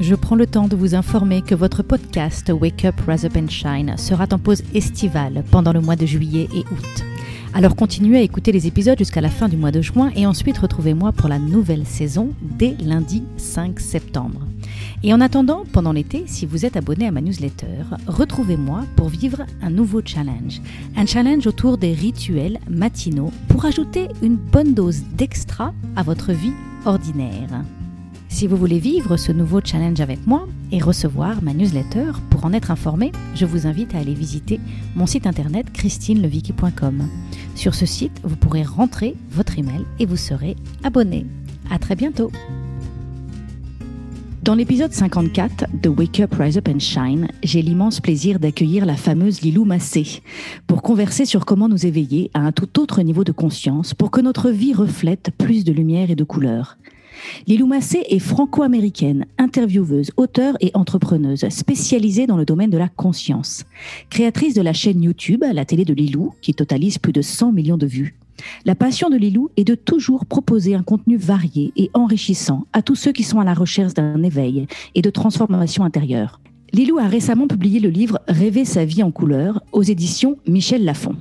Je prends le temps de vous informer que votre podcast Wake Up, Rise Up and Shine sera en pause estivale pendant le mois de juillet et août. Alors continuez à écouter les épisodes jusqu'à la fin du mois de juin et ensuite retrouvez-moi pour la nouvelle saison dès lundi 5 septembre. Et en attendant, pendant l'été, si vous êtes abonné à ma newsletter, retrouvez-moi pour vivre un nouveau challenge. Un challenge autour des rituels matinaux pour ajouter une bonne dose d'extra à votre vie ordinaire. Si vous voulez vivre ce nouveau challenge avec moi et recevoir ma newsletter pour en être informé, je vous invite à aller visiter mon site internet christinelevicky.com. Sur ce site, vous pourrez rentrer votre email et vous serez abonné. À très bientôt. Dans l'épisode 54 de Wake Up, Rise Up and Shine, j'ai l'immense plaisir d'accueillir la fameuse Lilou Massé pour converser sur comment nous éveiller à un tout autre niveau de conscience pour que notre vie reflète plus de lumière et de couleur. Lilou Massé est franco-américaine, intervieweuse, auteure et entrepreneuse, spécialisée dans le domaine de la conscience. Créatrice de la chaîne YouTube, la télé de Lilou, qui totalise plus de 100 millions de vues. La passion de Lilou est de toujours proposer un contenu varié et enrichissant à tous ceux qui sont à la recherche d'un éveil et de transformation intérieure. Lilou a récemment publié le livre Rêver sa vie en couleur aux éditions Michel Lafon.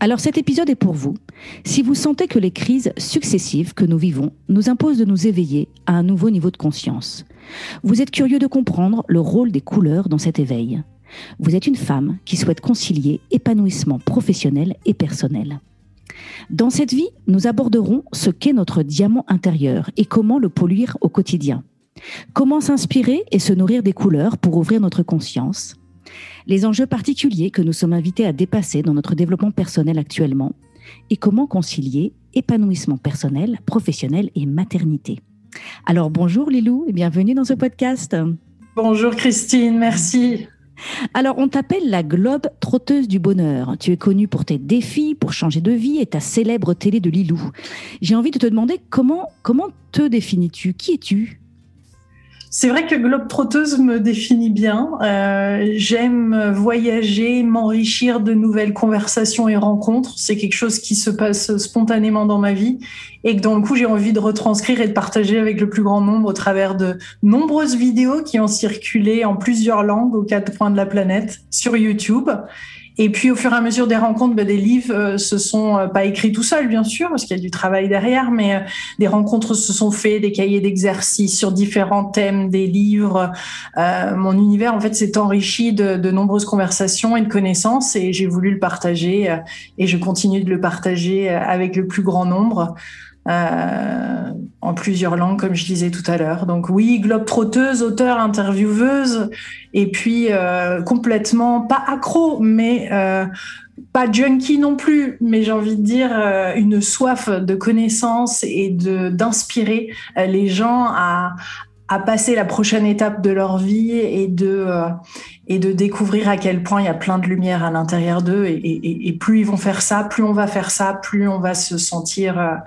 Alors cet épisode est pour vous. Si vous sentez que les crises successives que nous vivons nous imposent de nous éveiller à un nouveau niveau de conscience, vous êtes curieux de comprendre le rôle des couleurs dans cet éveil. Vous êtes une femme qui souhaite concilier épanouissement professionnel et personnel. Dans cette vie, nous aborderons ce qu'est notre diamant intérieur et comment le polluer au quotidien. Comment s'inspirer et se nourrir des couleurs pour ouvrir notre conscience? Les enjeux particuliers que nous sommes invités à dépasser dans notre développement personnel actuellement, et comment concilier épanouissement personnel, professionnel et maternité. Alors bonjour Lilou et bienvenue dans ce podcast. Bonjour Christine, merci. Alors, on t'appelle la globe trotteuse du bonheur. Tu es connue pour tes défis, pour changer de vie et ta célèbre télé de Lilou. J'ai envie de te demander comment, comment te définis-tu? Qui es-tu? C'est vrai que globe trotteuse me définit bien. Euh, j'aime voyager, m'enrichir de nouvelles conversations et rencontres. C'est quelque chose qui se passe spontanément dans ma vie et que dans le coup j'ai envie de retranscrire et de partager avec le plus grand nombre au travers de nombreuses vidéos qui ont circulé en plusieurs langues aux quatre coins de la planète sur YouTube et puis, au fur et à mesure des rencontres, ben, des livres euh, se sont euh, pas écrits tout seuls, bien sûr, parce qu'il y a du travail derrière, mais euh, des rencontres se sont faits, des cahiers d'exercices sur différents thèmes, des livres. mon univers, en fait, s'est enrichi de, de, nombreuses conversations et de connaissances, et j'ai voulu le partager, et je continue de le partager avec le plus grand nombre. Euh, en plusieurs langues, comme je disais tout à l'heure. Donc oui, globe trotteuse, auteur, intervieweuse, et puis euh, complètement pas accro, mais euh, pas junkie non plus, mais j'ai envie de dire une soif de connaissance et d'inspirer les gens à, passer la prochaine étape de leur vie et de et de découvrir à quel point il y a plein de lumière à l'intérieur d'eux et, plus ils vont faire ça, plus on va faire ça, plus on va se sentir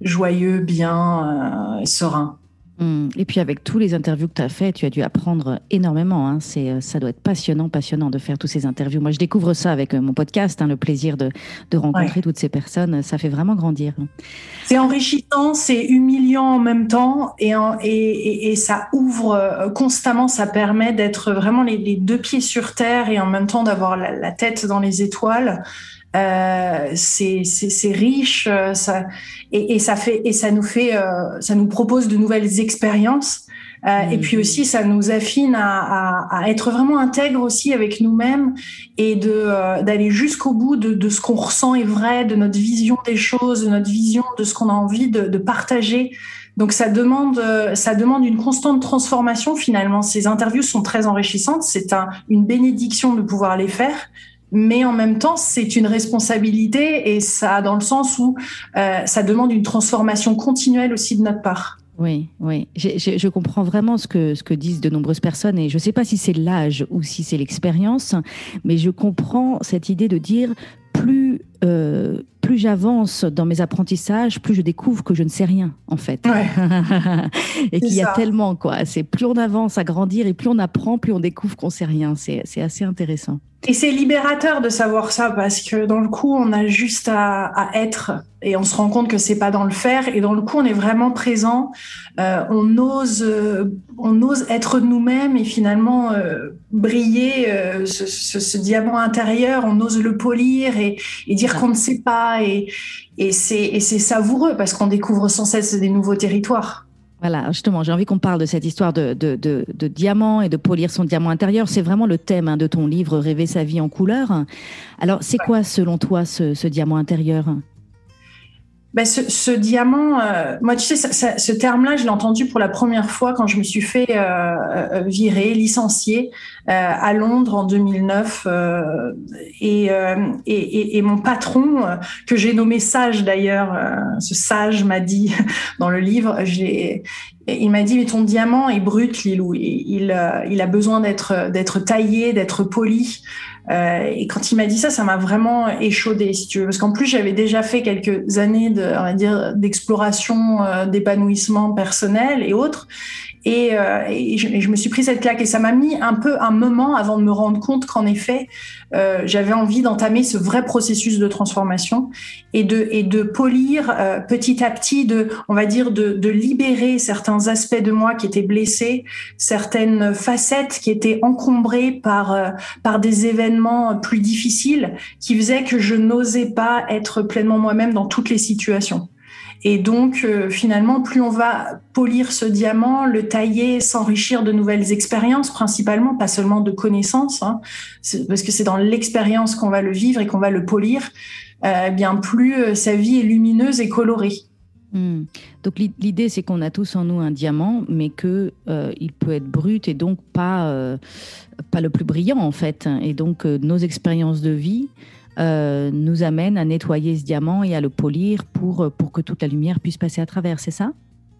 joyeux, bien, euh, serein. Hmm. Et puis avec tous les interviews que tu as fait, tu as dû apprendre énormément. Hein. C'est, euh, ça doit être passionnant, passionnant de faire tous ces interviews. Moi, je découvre ça avec euh, mon podcast, hein, le plaisir de, de rencontrer toutes ces personnes. Ça fait vraiment grandir. C'est enrichissant, c'est humiliant en même temps, et, et, et, ça ouvre constamment. Ça permet d'être vraiment les, deux pieds sur terre et en même temps d'avoir la tête dans les étoiles. Euh, c'est riche, euh, ça, et, et, ça fait et ça nous fait, euh, ça nous propose de nouvelles expériences. Euh, Et puis aussi, ça nous affine à, à, à être vraiment intègre aussi avec nous-mêmes et de euh, d'aller jusqu'au bout de, de, ce qu'on ressent est vrai, de notre vision des choses, de notre vision de ce qu'on a envie de, de partager. Donc ça demande, ça demande une constante transformation finalement. Ces interviews sont très enrichissantes. C'est un, une bénédiction de pouvoir les faire mais en même temps, c'est une responsabilité et ça, dans le sens où euh, ça demande une transformation continuelle aussi de notre part. Oui, oui. Je, comprends vraiment ce que, ce que disent de nombreuses personnes et je ne sais pas si c'est l'âge ou si c'est l'expérience, mais je comprends cette idée de dire plus, euh, plus j'avance dans mes apprentissages, plus je découvre que je ne sais rien, en fait. et qu'il y a tellement, quoi. C'est plus on avance à grandir et plus on apprend, plus on découvre qu'on sait rien. C'est assez intéressant. Et c'est libérateur de savoir ça parce que dans le coup, on a juste à, à être et on se rend compte que c'est pas dans le faire. Et dans le coup, on est vraiment présent. Euh, on ose, euh, on ose être nous-mêmes et finalement euh, briller ce, ce, ce, diamant intérieur. On ose le polir et, et dire qu'on ne sait pas. Et, et c'est savoureux parce qu'on découvre sans cesse des nouveaux territoires. Voilà, justement, j'ai envie qu'on parle de cette histoire de, de, de, de, diamant et de polir son diamant intérieur. C'est vraiment le thème hein, de ton livre Rêver sa vie en couleur. Alors, c'est quoi, selon toi, ce, ce diamant intérieur? Ben ce, ce, diamant, euh, moi, tu sais, ça, ça, ce terme-là, je l'ai entendu pour la première fois quand je me suis fait euh, euh virer, licencier euh, à Londres en 2009. Euh, et, et, et, mon patron, que j'ai nommé Sage d'ailleurs, ce Sage m'a dit dans le livre, il m'a dit mais ton diamant est brut, Lilou. Il, il, il a besoin d'être taillé, d'être poli. Euh, et quand il m'a dit ça, ça m'a vraiment échaudé, si tu veux, parce qu'en plus j'avais déjà fait quelques années d'exploration, euh, d'épanouissement personnel et autres, et, euh, et, je, je, me suis pris cette claque et ça m'a mis un peu un moment avant de me rendre compte qu'en effet, euh, j'avais envie d'entamer ce vrai processus de transformation et de, et de polir euh, petit à petit, de, on va dire, de, de, libérer certains aspects de moi qui étaient blessés, certaines facettes qui étaient encombrées par, euh, par des événements plus difficiles qui faisaient que je n'osais pas être pleinement moi-même dans toutes les situations. Et donc, euh, finalement, plus on va polir ce diamant, le tailler, s'enrichir de nouvelles expériences, principalement, pas seulement de connaissances, hein, parce que c'est dans l'expérience qu'on va le vivre et qu'on va le polir, euh, bien plus euh, sa vie est lumineuse et colorée. Hmm. Donc l'idée, c'est qu'on a tous en nous un diamant, mais que il peut être brut et donc pas pas le plus brillant en fait. Et donc nos expériences de vie euh, nous amène à nettoyer ce diamant et à le polir pour, pour que toute la lumière puisse passer à travers, c'est ça?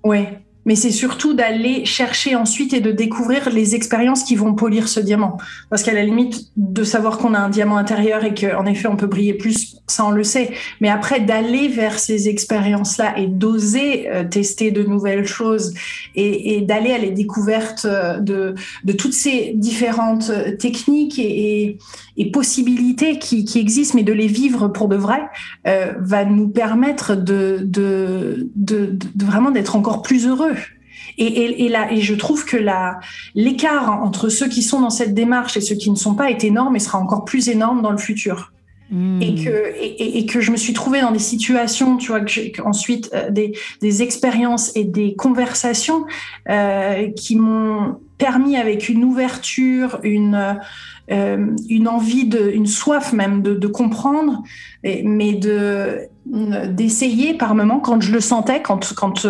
Oui, mais c'est surtout d'aller chercher ensuite et de découvrir les expériences qui vont polir ce diamant. Parce qu'à la limite de savoir qu'on a un diamant intérieur et qu'en effet on peut briller plus, ça on le sait. Mais après d'aller vers ces expériences-là et d'oser euh, tester de nouvelles choses et, d'aller à la découverte euh, de, toutes ces différentes euh, techniques et, possibilités qui, existent, mais de les vivre pour de vrai, va nous permettre de vraiment d'être encore plus heureux et, et, et, là, et je trouve que l'écart entre ceux qui sont dans cette démarche et ceux qui ne sont pas est énorme et sera encore plus énorme dans le futur. Mmh. Et, que, et, et, que je me suis trouvée dans des situations, tu vois, que ensuite euh, des, des expériences et des conversations euh, qui m'ont permis avec une ouverture, une, euh, une envie, de, une soif même de, comprendre, mais de d'essayer par moment quand je le sentais, quand quand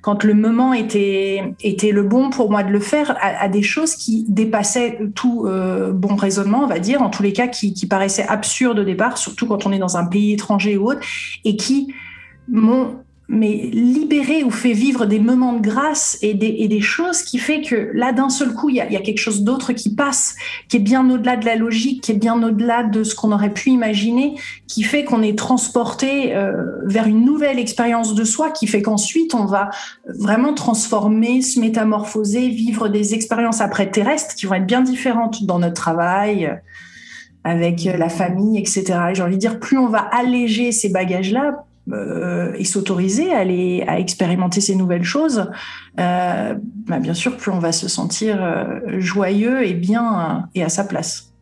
quand le moment était était le bon pour moi de le faire, à, des choses qui dépassaient tout euh, bon raisonnement, on va dire, en tous les cas qui paraissaient absurdes au départ, surtout quand on est dans un pays étranger ou autre, et qui m'ont mais libérer ou fait vivre des moments de grâce et des, et des choses qui fait que là, d'un seul coup, il y a, y a, quelque chose d'autre qui passe, qui est bien au-delà de la logique, qui est bien au-delà de ce qu'on aurait pu imaginer, qui fait qu'on est transporté euh, vers une nouvelle expérience de soi, qui fait qu'ensuite, on va vraiment transformer, se métamorphoser, vivre des expériences après terrestres qui vont être bien différentes dans notre travail avec la famille, etc. Et j'ai envie de dire, plus on va alléger ces bagages-là, euh, et s'autoriser à, aller, à expérimenter ces nouvelles choses, euh, bah bien sûr, plus on va se sentir euh, joyeux et bien et à sa place.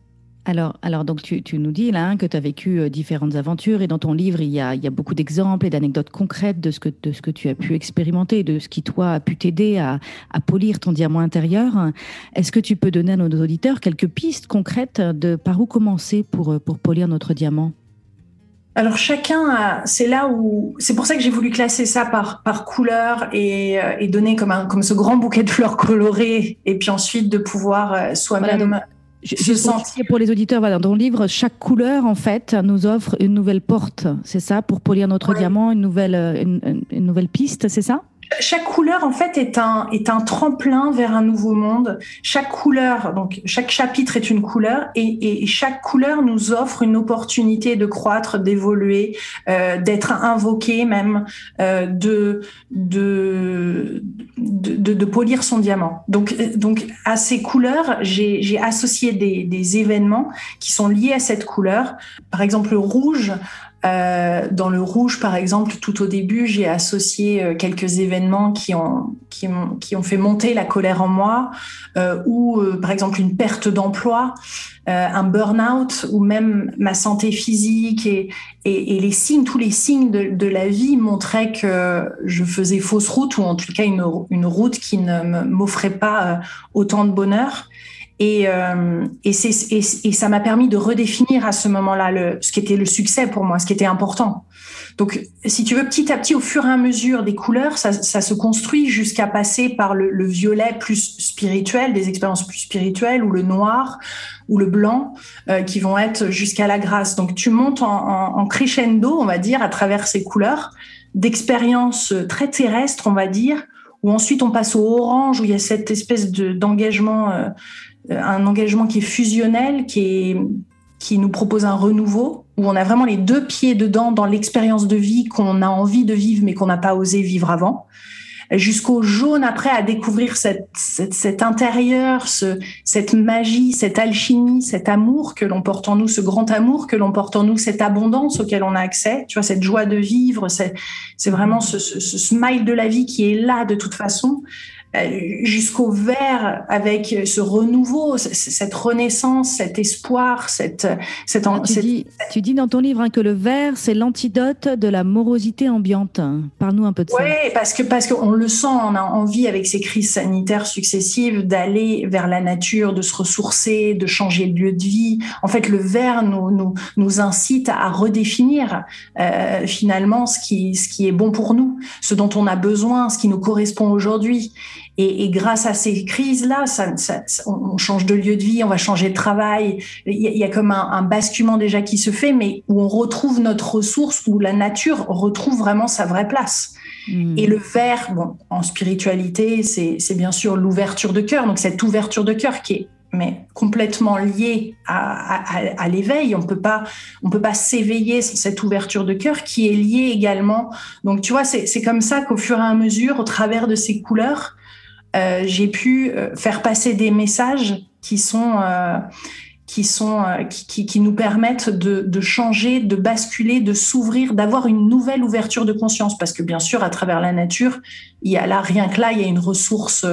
Alors, alors donc tu, nous dis là hein, que tu as vécu différentes aventures et dans ton livre il y a, il y a beaucoup d'exemples et d'anecdotes concrètes de ce, que, de ce que tu as pu expérimenter, de ce qui toi a pu t'aider à, à polir ton diamant intérieur. Est-ce que tu peux donner à nos auditeurs quelques pistes concrètes de par où commencer pour, pour polir notre diamant? Alors chacun, c'est là où c'est pour ça que j'ai voulu classer ça par par couleur et, euh, et donner comme un comme ce grand bouquet de fleurs colorées et puis ensuite de pouvoir euh, soi-même voilà, je, sentir. Pour les auditeurs, voilà, dans le livre, chaque couleur en fait nous offre une nouvelle porte, c'est ça, pour polir notre ouais. diamant, une nouvelle une, une nouvelle piste, c'est ça? Chaque couleur en fait est un est un tremplin vers un nouveau monde. Chaque couleur, donc chaque chapitre est une couleur et, et chaque couleur nous offre une opportunité de croître, d'évoluer, euh, d'être invoqué même, euh, de, de, de, de polir son diamant. Donc donc à ces couleurs, j'ai associé des, des événements qui sont liés à cette couleur. Par exemple, le rouge. Euh, dans le rouge, par exemple, tout au début, j'ai associé euh, quelques événements qui ont, qui, ont, qui ont fait monter la colère en moi, euh, ou par exemple une perte d'emploi, un burn-out, ou même ma santé physique et, et, les signes, tous les signes de, de, la vie montraient que je faisais fausse route, ou en tout cas une, une route qui ne m'offrait pas autant de bonheur. Et, euh, et, et, et, ça m'a permis de redéfinir à ce moment-là ce qui était le succès pour moi, ce qui était important. Donc, si tu veux, petit à petit, au fur et à mesure des couleurs, ça, ça se construit jusqu'à passer par le, le, violet plus spirituel, des expériences plus spirituelles, ou le noir, ou le blanc, euh, qui vont être jusqu'à la grâce. Donc, tu montes en, en, en, crescendo, on va dire, à travers ces couleurs, d'expériences très terrestres, on va dire, où ensuite on passe au orange, où il y a cette espèce d'engagement euh, un engagement qui est fusionnel, qui, est, qui nous propose un renouveau, où on a vraiment les deux pieds dedans dans l'expérience de vie qu'on a envie de vivre mais qu'on n'a pas osé vivre avant jusqu'au jaune après à découvrir cette, cette, cet intérieur, ce, cette magie, cette alchimie, cet amour que l'on porte en nous, ce grand amour que l'on porte en nous, cette abondance auquel on a accès, tu vois, cette joie de vivre, c'est vraiment ce smile de la vie qui est là de toute façon. Euh, jusqu'au vert avec ce renouveau, cette renaissance, cet espoir, cette... cette, ah, tu, Dis, tu, dis, dans ton livre hein, que le vert, c'est l'antidote de la morosité ambiante. Parle-nous un peu de ça. Oui, parce que parce qu'on le sent, on a envie avec ces crises sanitaires successives d'aller vers la nature, de se ressourcer, de changer de lieu de vie. En fait, le vert nous, nous, nous incite à redéfinir euh, finalement ce qui, ce qui est bon pour nous, ce dont on a besoin, ce qui nous correspond aujourd'hui. Et, et, grâce à ces crises-là, ça, ça, on change de lieu de vie, on va changer de travail. Il y a, il y a comme un, un, basculement déjà qui se fait, mais où on retrouve notre ressource, où la nature retrouve vraiment sa vraie place. Mmh. Et le vert, bon, en spiritualité, c'est bien sûr l'ouverture de cœur. Donc cette ouverture de cœur qui est mais complètement liée à, à, à l'éveil. On peut pas, on peut pas s'éveiller sans cette ouverture de cœur qui est liée également. Donc tu vois, c'est comme ça qu'au fur et à mesure, au travers de ces couleurs, euh, j'ai pu euh, faire passer des messages qui sont euh, qui sont qui, qui, nous permettent de, de, changer, de basculer, de s'ouvrir, d'avoir une nouvelle ouverture de conscience. Parce que bien sûr, à travers la nature, il y a là rien que là, il y a une ressource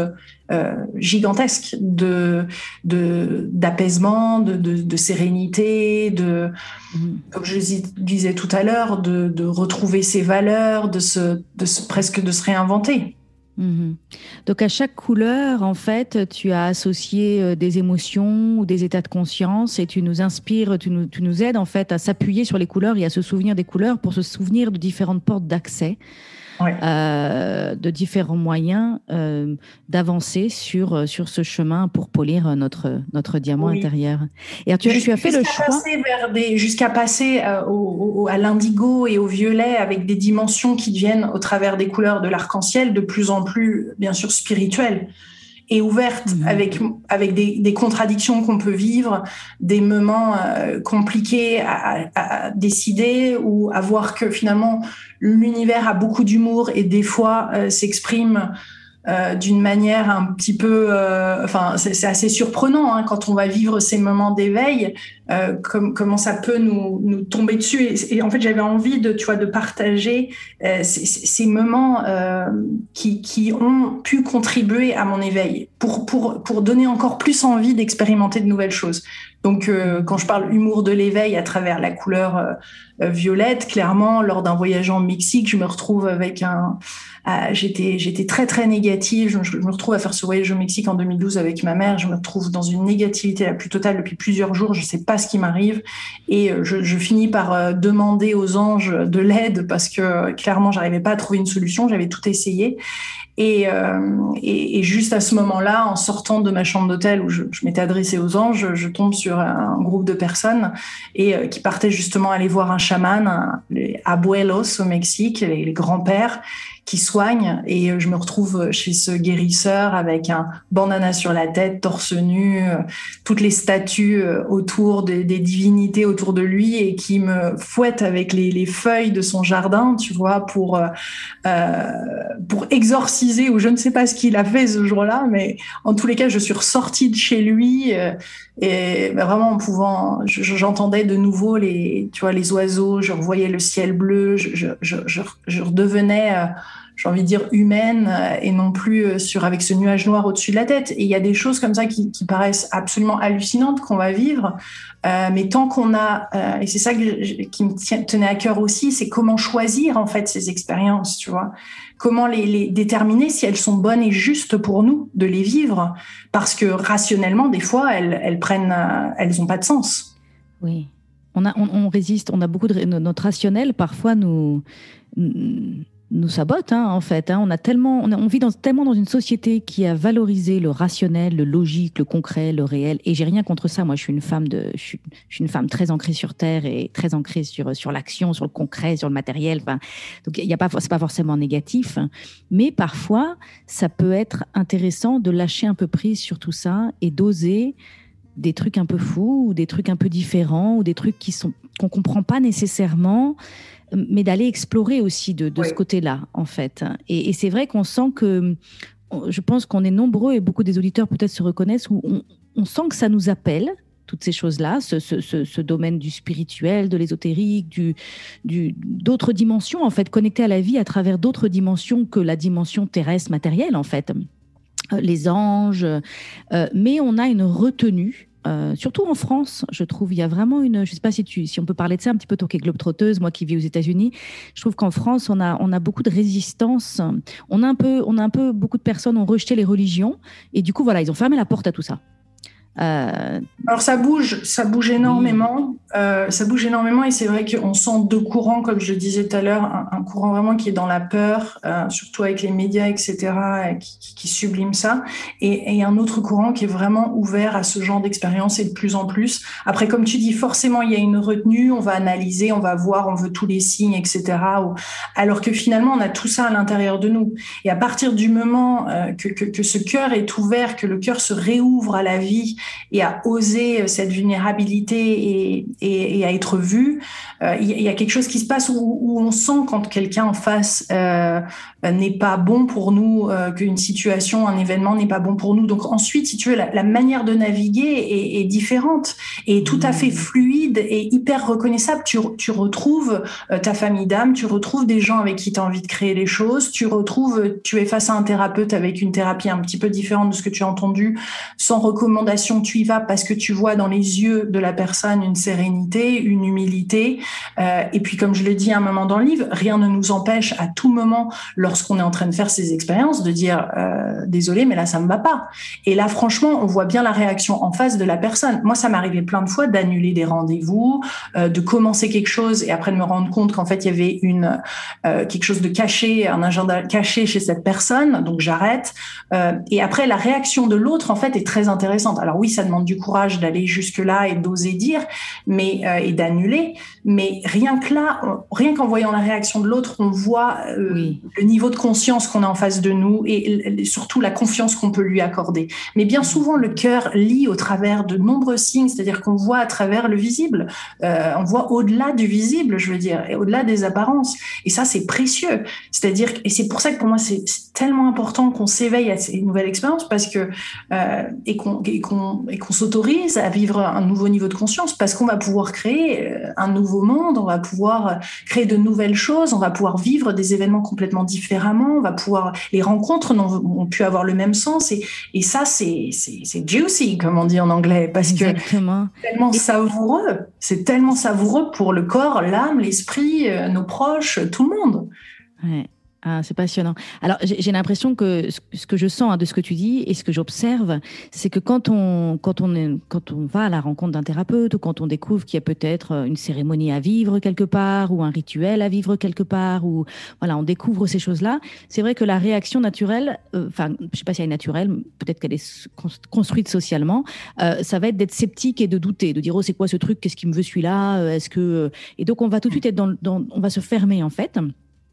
euh, gigantesque de d'apaisement, de, de, de, sérénité, de mmh. comme je disais tout à l'heure, de, de, retrouver ses valeurs, de se, de se presque de se réinventer. Mmh. Donc à chaque couleur, en fait, tu as associé euh, des émotions ou des états de conscience et tu nous inspires, tu nous, tu nous aides en fait à s'appuyer sur les couleurs et à se souvenir des couleurs pour se souvenir de différentes portes d'accès ouais. euh, de différents moyens euh, d'avancer sur, euh, sur ce chemin pour polir notre, notre diamant oui. intérieur. Et tu, tu as fait le choix. Jusqu'à passer euh, au, au, à l'indigo et au violet avec des dimensions qui deviennent, au travers des couleurs de l'arc-en-ciel, de plus en plus, bien sûr, spirituelles et ouverte mmh. avec avec des, des contradictions qu'on peut vivre, des moments euh, compliqués à, à, décider ou à voir que finalement l'univers a beaucoup d'humour et des fois euh, s'exprime euh, d'une manière un petit peu, euh, c'est assez surprenant hein, quand on va vivre ces moments d'éveil, comme, comment ça peut nous, tomber dessus. Et, en fait, j'avais envie de, tu de partager ces, moments qui, ont pu contribuer à mon éveil, pour donner encore plus envie d'expérimenter de nouvelles choses. Donc, euh, quand je parle humour de l'éveil à travers la couleur euh, violette, clairement, lors d'un voyage en Mexique, je me retrouve avec un, j'étais très très négative. Je, me retrouve à faire ce voyage au Mexique en 2012 avec ma mère. Je me retrouve dans une négativité la plus totale depuis plusieurs jours. Je sais pas ce qui m'arrive et euh, je, finis par euh, demander aux anges de l'aide parce que clairement j'arrivais pas à trouver une solution. J'avais tout essayé et, euh, et, juste à ce moment-là, en sortant de ma chambre d'hôtel où je m'étais adressée aux anges, je tombe sur un groupe de personnes et euh, qui partaient justement aller voir un chaman, un, les abuelos au Mexique, les grands-pères, qui soigne. Et je me retrouve chez ce guérisseur avec un bandana sur la tête, torse nu, toutes les statues autour des, divinités autour de lui et qui me fouette avec les, les feuilles de son jardin, tu vois, pour, pour exorciser ou je ne sais pas ce qu'il a fait ce jour-là, mais en tous les cas, je suis ressortie de chez lui et vraiment en pouvant, j'entendais de nouveau les, tu vois, les oiseaux, je revoyais le ciel bleu, je, je, je, redevenais, euh, j'ai envie de dire humaine euh, et non plus euh, sur avec ce nuage noir au-dessus de la tête. Et il y a des choses comme ça qui, paraissent absolument hallucinantes qu'on va vivre, euh, mais tant qu'on a, et c'est ça qui me tenait à cœur aussi, c'est comment choisir en fait ces expériences, tu vois. Comment les, déterminer si elles sont bonnes et justes pour nous de les vivre, parce que rationnellement, des fois, elles, elles prennent, elles n'ont pas de sens. Oui, on, a, on, résiste, on a beaucoup de notre rationnel parfois nous nous sabote hein, en fait. Hein. On a tellement, on, vit dans, tellement dans une société qui a valorisé le rationnel, le logique, le concret, le réel. Et j'ai rien contre ça. Moi, je suis une femme de, je suis, une femme très ancrée sur terre et très ancrée sur sur l'action, sur le concret, sur le matériel. Enfin, donc il y a pas, c'est pas forcément négatif, mais parfois ça peut être intéressant de lâcher un peu prise sur tout ça et d'oser des trucs un peu fous ou des trucs un peu différents ou des trucs qui sont qu'on comprend pas nécessairement mais d'aller explorer aussi de, ce côté-là, en fait. Et, c'est vrai qu'on sent que, je pense qu'on est nombreux et beaucoup des auditeurs peut-être se reconnaissent, où on, sent que ça nous appelle, toutes ces choses-là, ce, domaine du spirituel, de l'ésotérique, du, d'autres dimensions, en fait, connectées à la vie à travers d'autres dimensions que la dimension terrestre matérielle, en fait. Euh, les anges, euh, mais on a une retenue euh, surtout en France, je trouve, il y a vraiment une. Je ne sais pas si, on peut parler de ça un petit peu, toi qui globe-trotteuse, moi qui vis aux États-Unis. Je trouve qu'en France, on a, on a beaucoup de résistance. On a, un peu, on a un peu. Beaucoup de personnes ont rejeté les religions. Et du coup, voilà, ils ont fermé la porte à tout ça. Euh, Alors ça bouge, ça bouge énormément, euh, ça bouge énormément et c'est vrai qu'on sent deux courants, comme je le disais tout à l'heure, un, courant vraiment qui est dans la peur, euh, surtout avec les médias, etc., qui, qui, sublime ça, et, et, un autre courant qui est vraiment ouvert à ce genre d'expérience et de plus en plus. Après, comme tu dis, forcément il y a une retenue, on va analyser, on va voir, on veut tous les signes, etc. Alors que finalement on a tout ça à l'intérieur de nous. Et à partir du moment que, que, que ce cœur est ouvert, que le cœur se réouvre à la vie et à oser euh, cette vulnérabilité et, à être vu, euh, il y, a quelque chose qui se passe où, on sent quand quelqu'un en face euh, n'est pas bon pour nous, qu'une situation, un événement n'est pas bon pour nous. Donc ensuite, si tu veux, la, manière de naviguer est, différente et tout à fait fluide et hyper reconnaissable. Tu, tu retrouves ta famille d'âme, tu retrouves des gens avec qui tu as envie de créer les choses, tu retrouves, tu es face à un thérapeute avec une thérapie un petit peu différente de ce que tu as entendu, sans recommandation, tu y vas parce que tu vois dans les yeux de la personne une sérénité, une humilité. Euh, et puis, comme je le dis à un moment dans le livre, rien ne nous empêche à tout moment, lorsqu'on est en train de faire ces expériences, de dire euh, désolé, mais là, ça me va pas. Et là, franchement, on voit bien la réaction en face de la personne. Moi, ça arrivé plein de fois d'annuler des rendez-vous, euh, de commencer quelque chose et après de me rendre compte qu'en fait, il y avait une euh, quelque chose de caché, un agenda caché chez cette personne. Donc, j'arrête. Et après, la réaction de l'autre, en fait, est très intéressante. Alors oui, ça demande du courage d'aller jusque là et d'oser dire, mais euh, et d'annuler. Mais rien que là, rien qu'en voyant la réaction de l'autre, on voit oui. le niveau de conscience qu'on a en face de nous et surtout la confiance qu'on peut lui accorder. Mais bien souvent, le cœur lit au travers de nombreux signes, c'est-à-dire qu'on voit à travers le visible, euh, on voit au-delà du visible, je veux dire, et au-delà des apparences. Et ça, c'est précieux. C'est-à-dire, et c'est pour ça que pour moi, c'est tellement important qu'on s'éveille à ces nouvelles expériences parce que euh, et qu'on et qu'on s'autorise à vivre un nouveau niveau de conscience parce qu'on va pouvoir créer euh, un nouveau monde, on va pouvoir créer de nouvelles choses, on va pouvoir vivre des événements complètement différemment, on va pouvoir les rencontres n'ont pu avoir le même sens et, et ça c'est c'est juicy comme on dit en anglais parce Exactement. que c'est tellement savoureux, c'est tellement savoureux pour le corps, l'âme, l'esprit, euh, nos proches, tout le monde. Ouais. Ah, c'est passionnant. Alors, j'ai l'impression que ce que je sens hein, de ce que tu dis et ce que j'observe, c'est que quand on, quand, on quand on va à la rencontre d'un thérapeute ou quand on découvre qu'il y a peut-être euh, une cérémonie à vivre quelque part ou un rituel à vivre quelque part ou voilà, on découvre ces choses-là, c'est vrai que la réaction naturelle, euh, enfin, euh, je sais pas si elle est naturelle, peut-être qu'elle est construite socialement, euh, ça va être d'être sceptique et de douter, de dire oh c'est quoi ce truc, qu'est-ce qui me veut celui-là, est-ce que et donc on va tout de suite être dans on va se fermer en fait.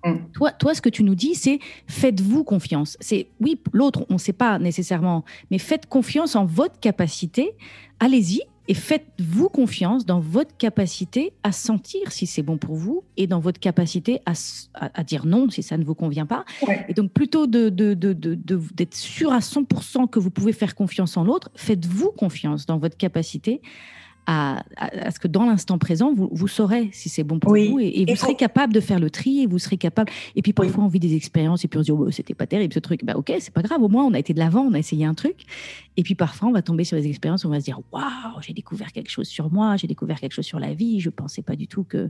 Mm. Toi, toi, ce que tu nous dis, c'est faites-vous confiance. C'est oui, l'autre, on ne sait pas nécessairement, mais faites confiance en votre capacité. Allez-y et faites-vous confiance dans votre capacité à sentir si c'est bon pour vous et dans votre capacité à, dire non si ça ne vous convient pas. Et donc, plutôt d'être de, de, de, sûr à 100% que vous pouvez faire confiance en l'autre, faites-vous confiance dans votre capacité à, ce que dans l'instant présent, vous, vous, saurez si c'est bon pour vous et, vous serez capable de faire le tri et vous serez capable. Et puis parfois, on vit des expériences et puis on se dit, oh, c'était pas terrible ce truc. Bah, ok, c'est pas grave, au moins on a été de l'avant, on a essayé un truc. Et puis parfois, on va tomber sur des expériences où on va se dire, waouh, j'ai découvert quelque chose sur moi, j'ai découvert quelque chose sur la vie, je pensais pas du tout que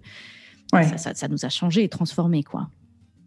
ça, ça, ça, nous a changé et transformé, quoi.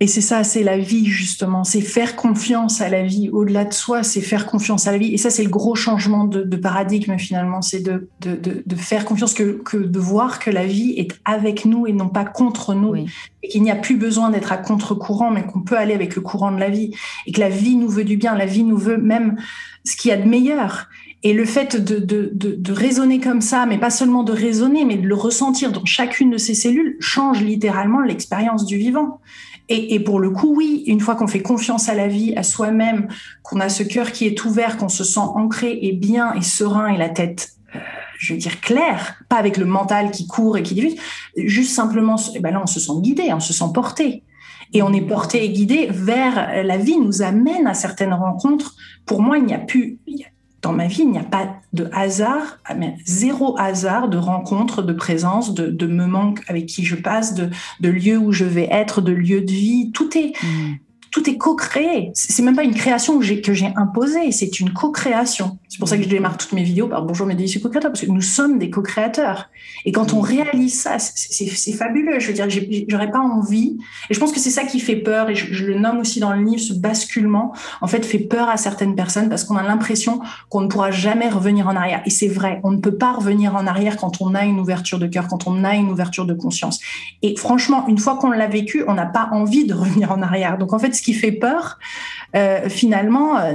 Et c'est ça, c'est la vie justement, c'est faire confiance à la vie. Au-delà de soi, c'est faire confiance à la vie. Et ça, c'est le gros changement de, paradigme finalement, c'est de, de, faire confiance, que, que, de voir que la vie est avec nous et non pas contre nous. Et qu'il n'y a plus besoin d'être à contre-courant, mais qu'on peut aller avec le courant de la vie. Et que la vie nous veut du bien, la vie nous veut même ce qu'il y a de meilleur. Et le fait de, de, de, raisonner comme ça, mais pas seulement de raisonner, mais de le ressentir dans chacune de ces cellules, change littéralement l'expérience du vivant. Et, pour le coup, oui, une fois qu'on fait confiance à la vie, à soi-même, qu'on a ce cœur qui est ouvert, qu'on se sent ancré et bien et serein et la tête, euh, je veux dire, claire, pas avec le mental qui court et qui diffuse, juste simplement, et eh ben là, on se sent guidé, on se sent porté. Et on est porté et guidé vers la vie, nous amène à certaines rencontres. Pour moi, il n'y a plus, dans ma vie, il n'y a pas de hasard, zéro hasard de rencontre, de présence, de, de avec qui je passe, de, de lieux où je vais être, de lieux de vie. Tout est, mm tout est co-créé. C'est même pas une création que j'ai imposée, c'est une co-création. C'est pour ça que je démarre toutes mes vidéos par bonjour mes délicieux co-créateurs parce que nous sommes des co-créateurs. Et quand on réalise ça, c'est fabuleux. Je veux dire, j'aurais pas envie. Et je pense que c'est ça qui fait peur. Et je, le nomme aussi dans le livre, ce basculement en fait fait peur à certaines personnes parce qu'on a l'impression qu'on ne pourra jamais revenir en arrière. Et c'est vrai, on ne peut pas revenir en arrière quand on a une ouverture de cœur, quand on a une ouverture de conscience. Et franchement, une fois qu'on l'a vécu, on n'a pas envie de revenir en arrière. Donc en fait, qui fait peur, euh, finalement, euh,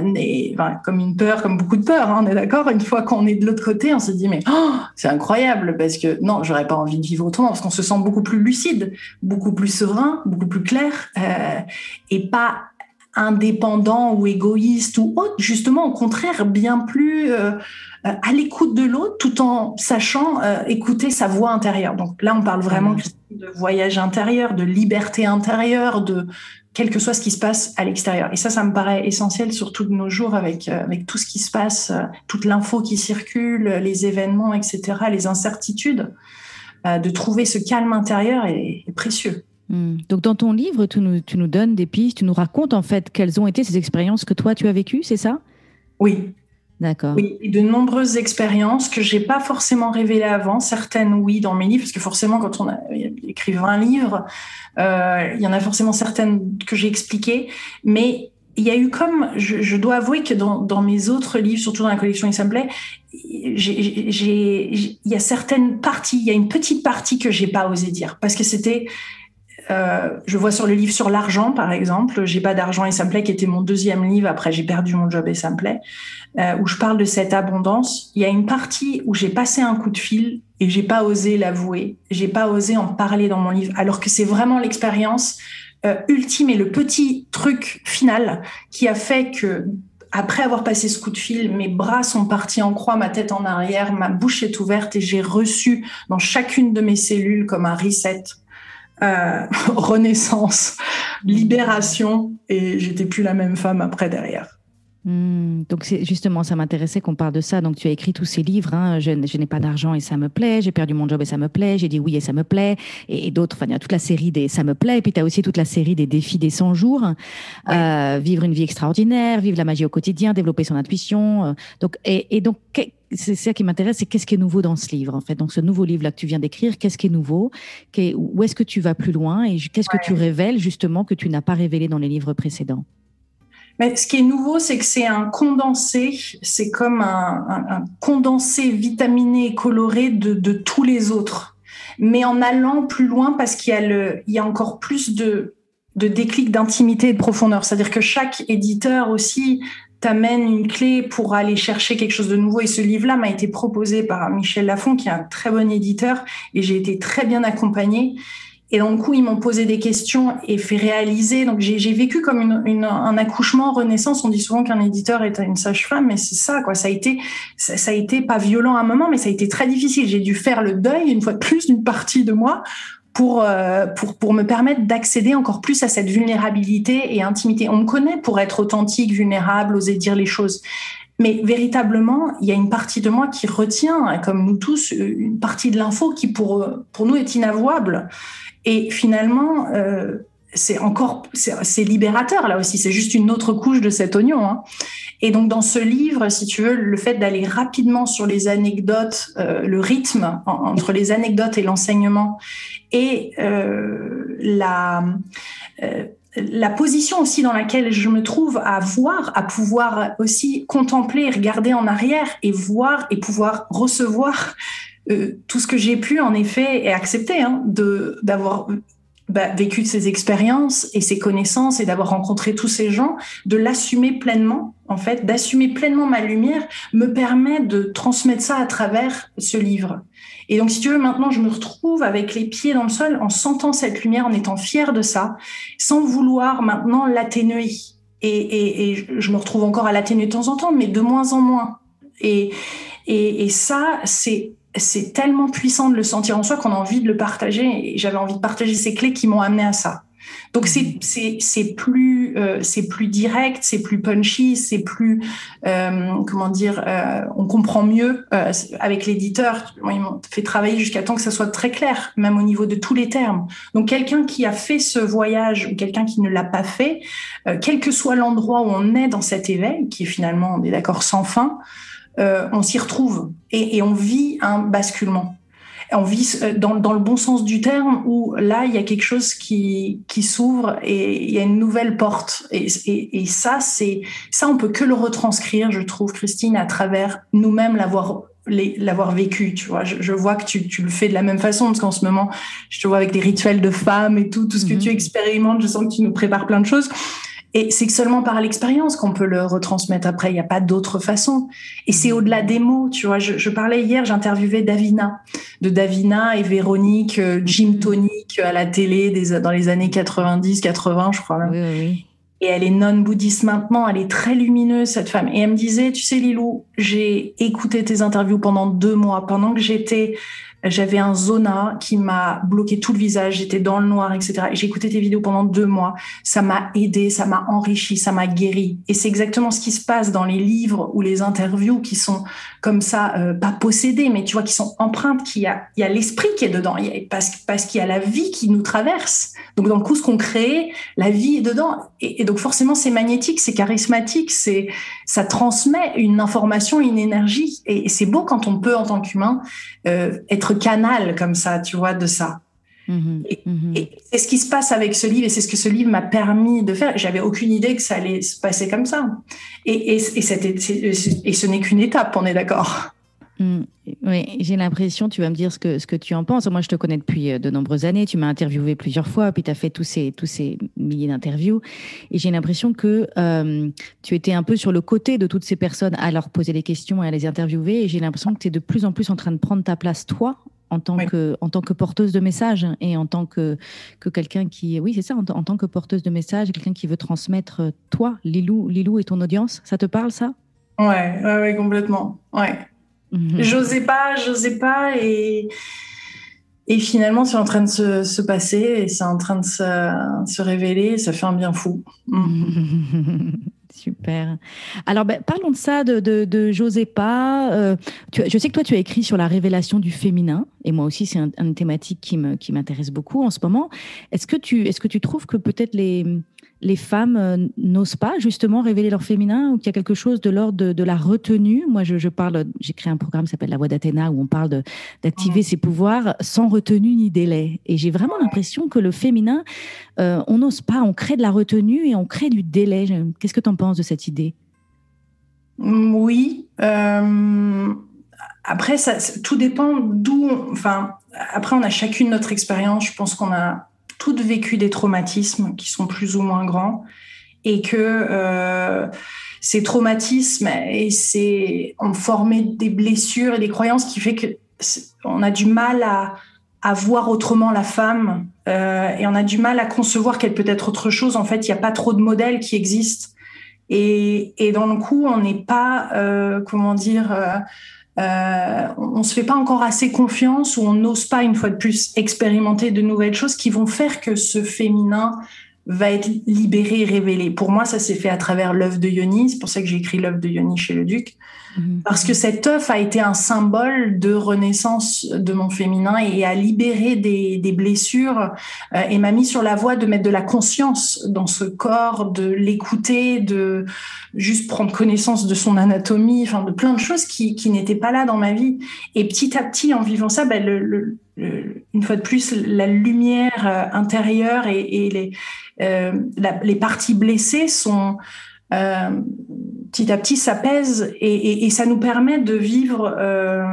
comme une peur, comme beaucoup de peurs, hein, on est d'accord. Une fois qu'on est de l'autre côté, on se dit mais oh, c'est incroyable parce que non, j'aurais pas envie de vivre autrement parce qu'on se sent beaucoup plus lucide, beaucoup plus serein, beaucoup plus clair euh, et pas indépendant ou égoïste ou autre. Justement, au contraire, bien plus à l'écoute de l'autre, tout en sachant écouter sa voix intérieure. Donc là, on parle vraiment mmh. de voyage intérieur, de liberté intérieure, de quel que soit ce qui se passe à l'extérieur. Et ça, ça me paraît essentiel, surtout de nos jours, avec, euh, avec tout ce qui se passe, euh, toute l'info qui circule, les événements, etc., les incertitudes. Euh, de trouver ce calme intérieur est, précieux. Hmm. Donc, dans ton livre, tu nous, tu nous donnes des pistes, tu nous racontes en fait quelles ont été ces expériences que toi, tu as vécues, c'est ça? Oui, D'accord. Oui, de nombreuses expériences que j'ai pas forcément révélées avant. Certaines, oui, dans mes livres, parce que forcément, quand on a écrit 20 livres, euh, il y en a forcément certaines que j'ai expliquées. Mais il y a eu comme, je, dois avouer que dans, mes autres livres, surtout dans la collection Assembly, j'ai, il y a certaines parties, il y a une petite partie que j'ai pas osé dire parce que c'était euh, je vois sur le livre sur l'argent, par exemple, J'ai pas d'argent et ça me plaît, qui était mon deuxième livre. Après, j'ai perdu mon job et ça me plaît, euh, où je parle de cette abondance. Il y a une partie où j'ai passé un coup de fil et j'ai pas osé l'avouer. J'ai pas osé en parler dans mon livre, alors que c'est vraiment l'expérience euh, ultime et le petit truc final qui a fait que après avoir passé ce coup de fil, mes bras sont partis en croix, ma tête en arrière, ma bouche est ouverte et j'ai reçu dans chacune de mes cellules comme un reset euh, renaissance, libération, et j'étais plus la même femme après derrière. Hmm, donc c'est justement, ça m'intéressait qu'on parle de ça. Donc tu as écrit tous ces livres. Hein. je, n'ai pas d'argent et ça me plaît. J'ai perdu mon job et ça me plaît. J'ai dit oui et ça me plaît. Et, d'autres. Enfin, il y a toute la série des ça me plaît. Et puis tu as aussi toute la série des défis des 100 jours. Euh, vivre une vie extraordinaire, vivre la magie au quotidien, développer son intuition. Euh, donc et, et donc c'est ça qui m'intéresse, c'est qu'est-ce qui est nouveau dans ce livre, en fait? Donc, ce nouveau livre-là que tu viens d'écrire, qu'est-ce qui est nouveau? Où est-ce que tu vas plus loin? Et qu'est-ce que tu révèles, justement, que tu n'as pas révélé dans les livres précédents? Mais ce qui est nouveau, c'est que c'est un condensé, c'est comme un, condensé vitaminé et coloré de, tous les autres, mais en allant plus loin parce qu'il y a, encore plus de, de déclic d'intimité et de profondeur. C'est-à-dire que chaque éditeur aussi t'amène une clé pour aller chercher quelque chose de nouveau. Et ce livre-là m'a été proposé par Michel Lafon, qui est un très bon éditeur, et j'ai été très bien accompagnée. Et donc, coup, ils m'ont posé des questions et fait réaliser. Donc, j'ai vécu comme une, un accouchement renaissance. On dit souvent qu'un éditeur est une sage-femme, mais c'est ça, quoi. Ça a été, ça, a été pas violent à un moment, mais ça a été très difficile. J'ai dû faire le deuil, une fois de plus, d'une partie de moi pour, euh, pour, pour me permettre d'accéder encore plus à cette vulnérabilité et intimité. On me connaît pour être authentique, vulnérable, oser dire les choses. Mais véritablement, il y a une partie de moi qui retient, comme nous tous, une partie de l'info qui pour, pour nous est inavouable. Et finalement, euh, c'est encore, c'est libérateur là aussi. C'est juste une autre couche de cet oignon. Hein. Et donc dans ce livre, si tu veux, le fait d'aller rapidement sur les anecdotes, euh, le rythme entre les anecdotes et l'enseignement, et euh, la la position aussi dans laquelle je me trouve à voir, à pouvoir aussi contempler, regarder en arrière et voir et pouvoir recevoir euh, tout ce que j'ai pu en effet et accepter hein, d'avoir bah, vécu ces expériences et ces connaissances et d'avoir rencontré tous ces gens, de l'assumer pleinement, en fait, d'assumer pleinement ma lumière, me permet de transmettre ça à travers ce livre. Et donc, si tu veux, maintenant, je me retrouve avec les pieds dans le sol en sentant cette lumière, en étant fière de ça, sans vouloir maintenant l'atténuer. Et, je me retrouve encore à l'atténuer de temps en temps, mais de moins en moins. Et ça, c'est c'est tellement puissant de le sentir en soi qu'on a envie de le partager. Et j'avais envie de partager ces clés qui m'ont amené à ça. Donc c'est c'est plus euh, c'est plus direct, c'est plus punchy, c'est plus euh, comment dire, euh, on comprend mieux avec l'éditeur. Ils m'ont fait travailler jusqu'à temps que ça soit très clair, même au niveau de tous les termes. Donc quelqu'un qui a fait ce voyage ou quelqu'un qui ne l'a pas fait, quel que soit l'endroit où on est dans cet éveil, qui est finalement on est d'accord sans fin, euh, on s'y retrouve et, on vit un basculement. On vit euh, dans, le bon sens du terme où là, il y a quelque chose qui, qui s'ouvre et il y a une nouvelle porte. Et, ça, c'est ça, on peut que le retranscrire, je trouve, Christine, à travers nous-mêmes l'avoir l'avoir vécu, tu vois. Je, vois que tu, tu, le fais de la même façon, parce qu'en ce moment, je te vois avec des rituels de femmes et tout, tout ce que mm-hmm. tu expérimentes, je sens que tu nous prépares plein de choses. Et c'est seulement par l'expérience qu'on peut le retransmettre après. Il n'y a pas d'autre façon. Et c'est au-delà des mots, tu vois. Je, je parlais hier, j'interviewais Davina, de Davina et Véronique, euh, Jim Tonic à la télé des, dans les années 90, 80, je crois. Oui, oui. Et elle est non-bouddhiste maintenant, elle est très lumineuse, cette femme. Et elle me disait, tu sais, Lilou, j'ai écouté tes interviews pendant deux mois, pendant que j'étais j'avais un zona qui m'a bloqué tout le visage, j'étais dans le noir, etc. J'ai écouté tes vidéos pendant deux mois. Ça m'a aidé, ça m'a enrichi, ça m'a guéri. Et c'est exactement ce qui se passe dans les livres ou les interviews qui sont comme ça, euh, pas possédées, mais tu vois, qui sont empreintes, qu'il y a, il y a l'esprit qui est dedans, il y parce, qu'il y a la vie qui nous traverse. Donc, dans le coup, ce qu'on crée, la vie est dedans. Et, et donc, forcément, c'est magnétique, c'est charismatique, c'est, ça transmet une information, une énergie. Et, c'est beau quand on peut, en tant qu'humain, euh, être canal comme ça, tu vois, de ça. Mhm, mhm. et, c'est ce qui se passe avec ce livre et c'est ce que ce livre m'a permis de faire. J'avais aucune idée que ça allait se passer comme ça. Et, et, et ce n'est qu'une étape, on est d'accord. Mm. oui, j'ai l'impression, tu vas me dire ce que, ce que tu en penses. Moi, je te connais depuis euh, de nombreuses années. Tu m'as interviewé plusieurs fois, puis tu as fait tous ces, tous ces milliers d'interviews. Et j'ai l'impression que euh, tu étais un peu sur le côté de toutes ces personnes à leur poser des questions et à les interviewer. Et j'ai l'impression que tu es de plus en plus en train de prendre ta place, toi, en tant, que, en tant que porteuse de messages et en tant que, que quelqu'un qui. Oui, c'est ça, en, tant que porteuse de messages, quelqu'un qui veut transmettre, euh, toi, Lilou, Lilou et ton audience. Ça te parle, ça? Ouais, ouais, ouais, complètement. Ouais. Mhm. J'osais pas, j'osais pas et et finalement c'est en train de se, se passer et c'est en train de se, se, révéler. ça fait un bien fou. Mm. Super. Alors, ben, parlons de ça, de, de, pas. Euh, tu, je sais que toi, tu as écrit sur la révélation du féminin, et moi aussi, c'est une thématique qui m'intéresse qui beaucoup en ce moment. Est-ce que tu, est-ce que tu trouves que peut-être les, les femmes euh, n'osent pas justement révéler leur féminin ou qu'il y a quelque chose de l'ordre de, la retenue? Moi, je, parle, j'ai créé un programme qui s'appelle La Voix d'Athéna où on parle d'activer ses pouvoirs sans retenue ni délai. Et j'ai vraiment l'impression que le féminin, euh, on n'ose pas, on crée de la retenue et on crée du délai. Qu'est-ce que tu en penses de cette idée? Mm, Oui. Euh, après, ça, tout dépend d'où. Enfin, après, on a chacune notre expérience. Je pense qu'on a toutes vécu des traumatismes qui sont plus ou moins grands et que euh, ces traumatismes et c'est ont formé des blessures et des croyances qui fait que on a du mal à à voir autrement la femme euh, et on a du mal à concevoir qu'elle peut être autre chose. En fait, il n'y a pas trop de modèles qui existent. Et, et dans le coup, on n'est pas, euh, comment dire, euh, on ne se fait pas encore assez confiance ou on n'ose pas, une fois de plus, expérimenter de nouvelles choses qui vont faire que ce féminin va être libéré, révélé. Pour moi, ça s'est fait à travers l'œuvre de Yoni. C'est pour ça que j'ai écrit l'œuvre de Yoni chez le Duc. Mhm. Parce que cette œuvre a été un symbole de renaissance de mon féminin et a libéré des, des blessures euh, et m'a mis sur la voie de mettre de la conscience dans ce corps, de l'écouter, de juste prendre connaissance de son anatomie, enfin de plein de choses qui, qui n'étaient pas là dans ma vie. Et petit à petit, en vivant ça, ben, le, une fois de plus, la lumière euh, intérieure et, les, euh, les parties blessées sont euh, petit à petit s'apaisent et, et, ça nous permet de vivre, euh,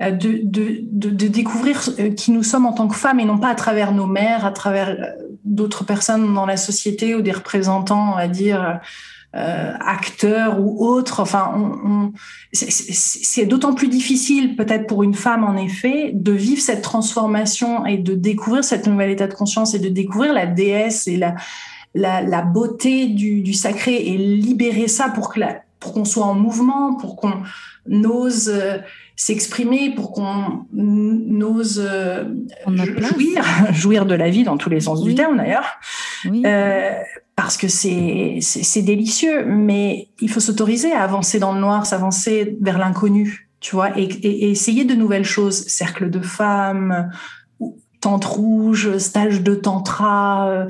de, de, de, de, découvrir qui nous sommes en tant que femmes et non pas à travers nos mères, à travers d'autres personnes dans la société ou des représentants, on va dire, euh, acteurs ou autres. Enfin, on, on, c'est d'autant plus difficile peut-être pour une femme, en effet, de vivre cette transformation et de découvrir cette nouvel état de conscience et de découvrir la déesse et la, la, la beauté du, du, sacré et libérer ça pour que la, pour qu'on soit en mouvement, pour qu'on ose euh, s'exprimer, pour qu'on ose euh, jouir, jouir de la vie dans tous les sens du terme d'ailleurs, oui. euh, parce que c'est délicieux, mais il faut s'autoriser à avancer dans le noir, s'avancer vers l'inconnu, tu vois, et, essayer de nouvelles choses, cercle de femmes, tente rouge, stage de tantra. Euh,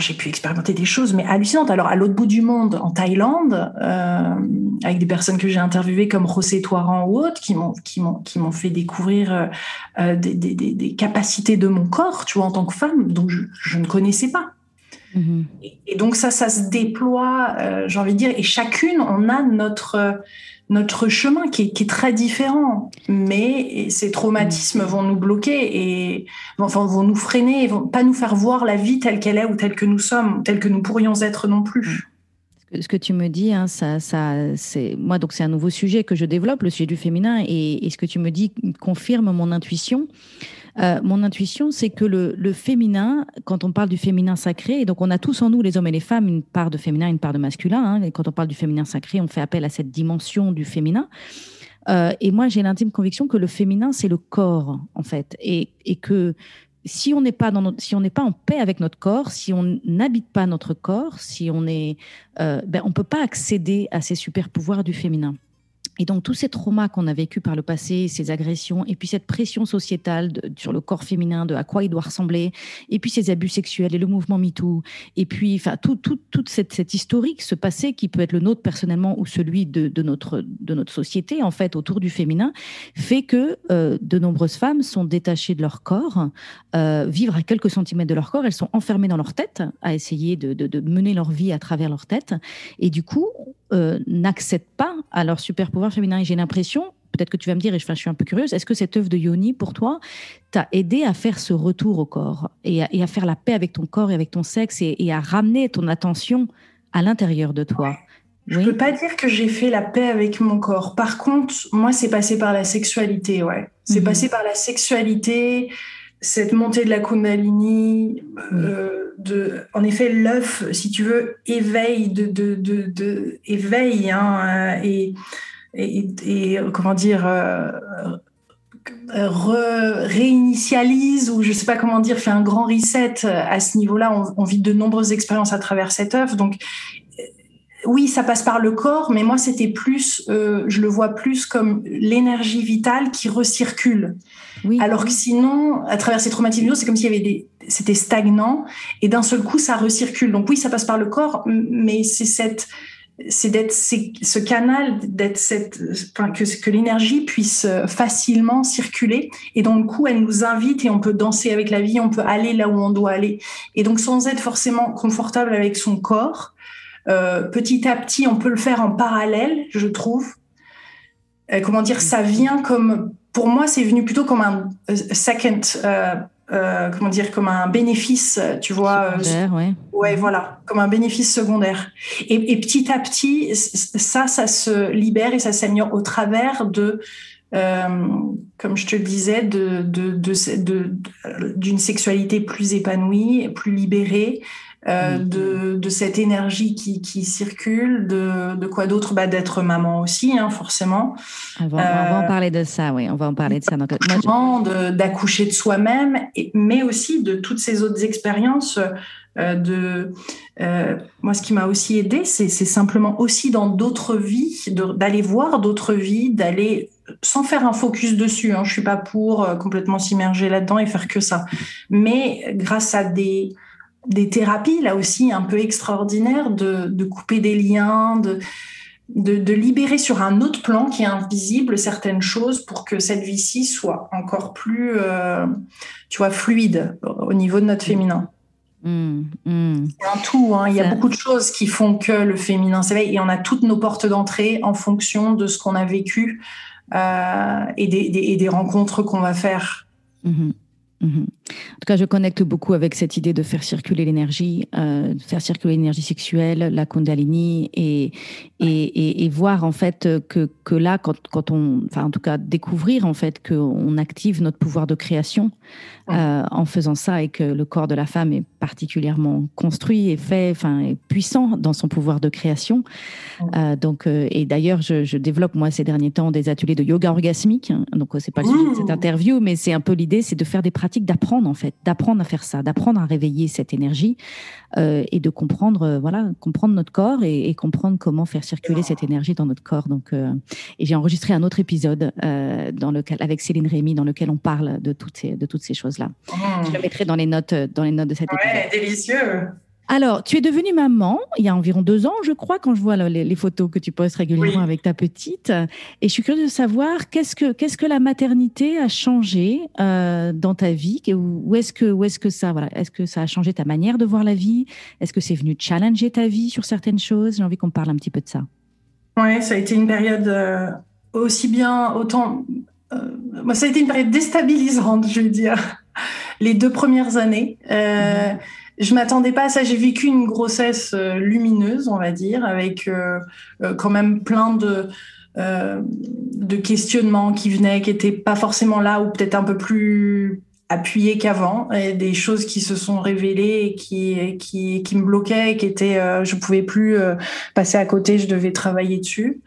j'ai pu expérimenter des choses, mais hallucinantes. Alors, à l'autre bout du monde, en Thaïlande, euh, avec des personnes que j'ai interviewées comme José Toiran ou autres, qui m'ont qui m'ont fait découvrir euh, des, des, des, capacités de mon corps, tu vois, en tant que femme, donc je, je ne connaissais pas. Mmh. Et, et, donc ça, ça se déploie, euh, j'ai envie de dire, et chacune, on a notre notre chemin qui est, qui est, très différent. Mais ces traumatismes vont nous bloquer et enfin, vont nous freiner, et vont pas nous faire voir la vie telle qu'elle est ou telle que nous sommes, telle que nous pourrions être non plus. Ce que tu me dis, hein, ça, ça, c'est moi donc c'est un nouveau sujet que je développe, le sujet du féminin, et, et ce que tu me dis confirme mon intuition. Euh, mon intuition, c'est que le, féminin, quand on parle du féminin sacré, et donc on a tous en nous, les hommes et les femmes, une part de féminin, une part de masculin. Hein, et quand on parle du féminin sacré, on fait appel à cette dimension du féminin. Euh, et moi, j'ai l'intime conviction que le féminin, c'est le corps, en fait, et, que si on n'est pas en paix avec notre corps, si on n'habite pas notre corps, si on est, euh, ben peut pas accéder à ces super pouvoirs du féminin. Et donc tous ces traumas qu'on a vécu par le passé, ces agressions, et puis cette pression sociétale sur le corps féminin, de à quoi il doit ressembler, et puis ces abus sexuels et le mouvement MeToo, et puis enfin tout, tout, toute cette, cette, historique, ce passé qui peut être le nôtre personnellement ou celui de, notre, de notre société en fait autour du féminin, fait que euh, de nombreuses femmes sont détachées de leur corps, euh, vivre à quelques centimètres de leur corps, elles sont enfermées dans leur tête à essayer de, de mener leur vie à travers leur tête, et du coup euh, n'accèdent pas à leur super pouvoir féminin. Et j'ai l'impression, peut-être que tu vas me dire, et je, suis un peu curieuse, est-ce que cette œuvre de Yoni, pour toi, t'a aidé à faire ce retour au corps et à, et à, faire la paix avec ton corps et avec ton sexe et, et à ramener ton attention à l'intérieur de toi? Je oui. peux pas dire que j'ai fait la paix avec mon corps. Par contre, moi, c'est passé par la sexualité, ouais. C'est mmh. passé par la sexualité, cette montée de la Kundalini, mmh. euh, de, en effet, l'œuf, si tu veux, éveille, de, de, de, de éveille, hein, et, et, et, comment dire, euh, re, réinitialise ou je sais pas comment dire, fait un grand reset à ce niveau-là. On, on, vit de nombreuses expériences à travers cette œuf, donc oui, ça passe par le corps, mais moi, c'était plus, euh, je le vois plus comme l'énergie vitale qui recircule. Oui. Alors que sinon, à travers ces traumatismes, c'est comme s'il y avait des, c'était stagnant, et d'un seul coup, ça recircule. Donc oui, ça passe par le corps, mais c'est cette, c'est d'être ce canal, d'être cette, enfin, que, que l'énergie puisse facilement circuler. Et donc, coup, elle nous invite et on peut danser avec la vie, on peut aller là où on doit aller. Et donc, sans être forcément confortable avec son corps, euh, petit à petit, on peut le faire en parallèle, je trouve. Euh, comment dire, ça vient comme, pour moi, c'est venu plutôt comme un second euh, euh, comment dire, comme un bénéfice, tu vois. Secondaire, ouais. Ouais, voilà, comme un bénéfice secondaire. Et, petit à petit, ça, ça se libère et ça s'améliore au travers de, euh, comme je te le disais, de, de, d'une sexualité plus épanouie, plus libérée, euh, mm. de, de, cette énergie qui, qui circule, de, de quoi d'autre? Bah, D'être maman aussi, hein, forcément. On va, on va, en euh, parler de ça, oui, on va en parler de ça. Donc, D'accoucher de, soi-même, mais aussi de toutes ces autres expériences. Euh, de euh, moi, ce qui m'a aussi aidé, c'est simplement aussi dans d'autres vies, d'aller voir d'autres vies, d'aller sans faire un focus dessus. Hein, je suis pas pour euh, complètement s'immerger là-dedans et faire que ça, mais grâce à des des thérapies là aussi un peu extraordinaires de, couper des liens, de, de, libérer sur un autre plan qui est invisible certaines choses pour que cette vie-ci soit encore plus, euh, tu vois, fluide au niveau de notre féminin. Mmh, mmh. C'est un tout. Hein. Il y a beaucoup de choses qui font que le féminin s'éveille et on a toutes nos portes d'entrée en fonction de ce qu'on a vécu euh, et, des, rencontres qu'on va faire. Mmh. En tout cas, je connecte beaucoup avec cette idée de faire circuler l'énergie, euh, faire circuler l'énergie sexuelle, la Kundalini, et, et, et, voir en fait que, que là, quand, quand on, enfin en tout cas, découvrir en fait qu'on active notre pouvoir de création euh, en faisant ça et que le corps de la femme est particulièrement construit et fait, enfin, est puissant dans son pouvoir de création. Euh, donc, euh, et d'ailleurs, je, je, développe moi ces derniers temps des ateliers de yoga orgasmique. Donc, c'est pas le sujet de cette interview, mais c'est un peu l'idée, c'est de faire des pratiques d'apprendre en fait, d'apprendre à faire ça, d'apprendre à réveiller cette énergie euh, et de comprendre, euh, voilà, comprendre notre corps et, et, comprendre comment faire circuler cette énergie dans notre corps. Donc, euh, et j'ai enregistré un autre épisode dans lequel, avec Céline Rémy, dans lequel on parle de toutes ces, de toutes ces choses-là. Mmh. Je le mettrai dans les notes, dans les notes de cet ouais, délicieux. Alors, tu es devenue maman il y a environ deux ans, je crois, quand je vois les, photos que tu postes régulièrement avec ta petite. Et je suis curieuse de savoir qu'est-ce que qu'est-ce que la maternité a changé euh, dans ta vie? Où est-ce que où est-ce que ça voilà Est-ce que ça a changé ta manière de voir la vie? Est-ce que c'est venu challenger ta vie sur certaines choses? J'ai envie qu'on parle un petit peu de ça. Oui, ça a été une période euh, aussi bien autant. Euh, ça a été une période déstabilisante, je veux dire, les deux premières années. Mm-hmm je m'attendais pas à ça. J'ai vécu une grossesse euh, lumineuse, on va dire, avec euh, euh, quand même plein de de questionnements qui venaient, qui étaient pas forcément là, ou peut-être un peu plus appuyés qu'avant, des choses qui se sont révélées et qui qui me bloquaient, et qui étaient, je pouvais plus passer à côté, je devais travailler dessus.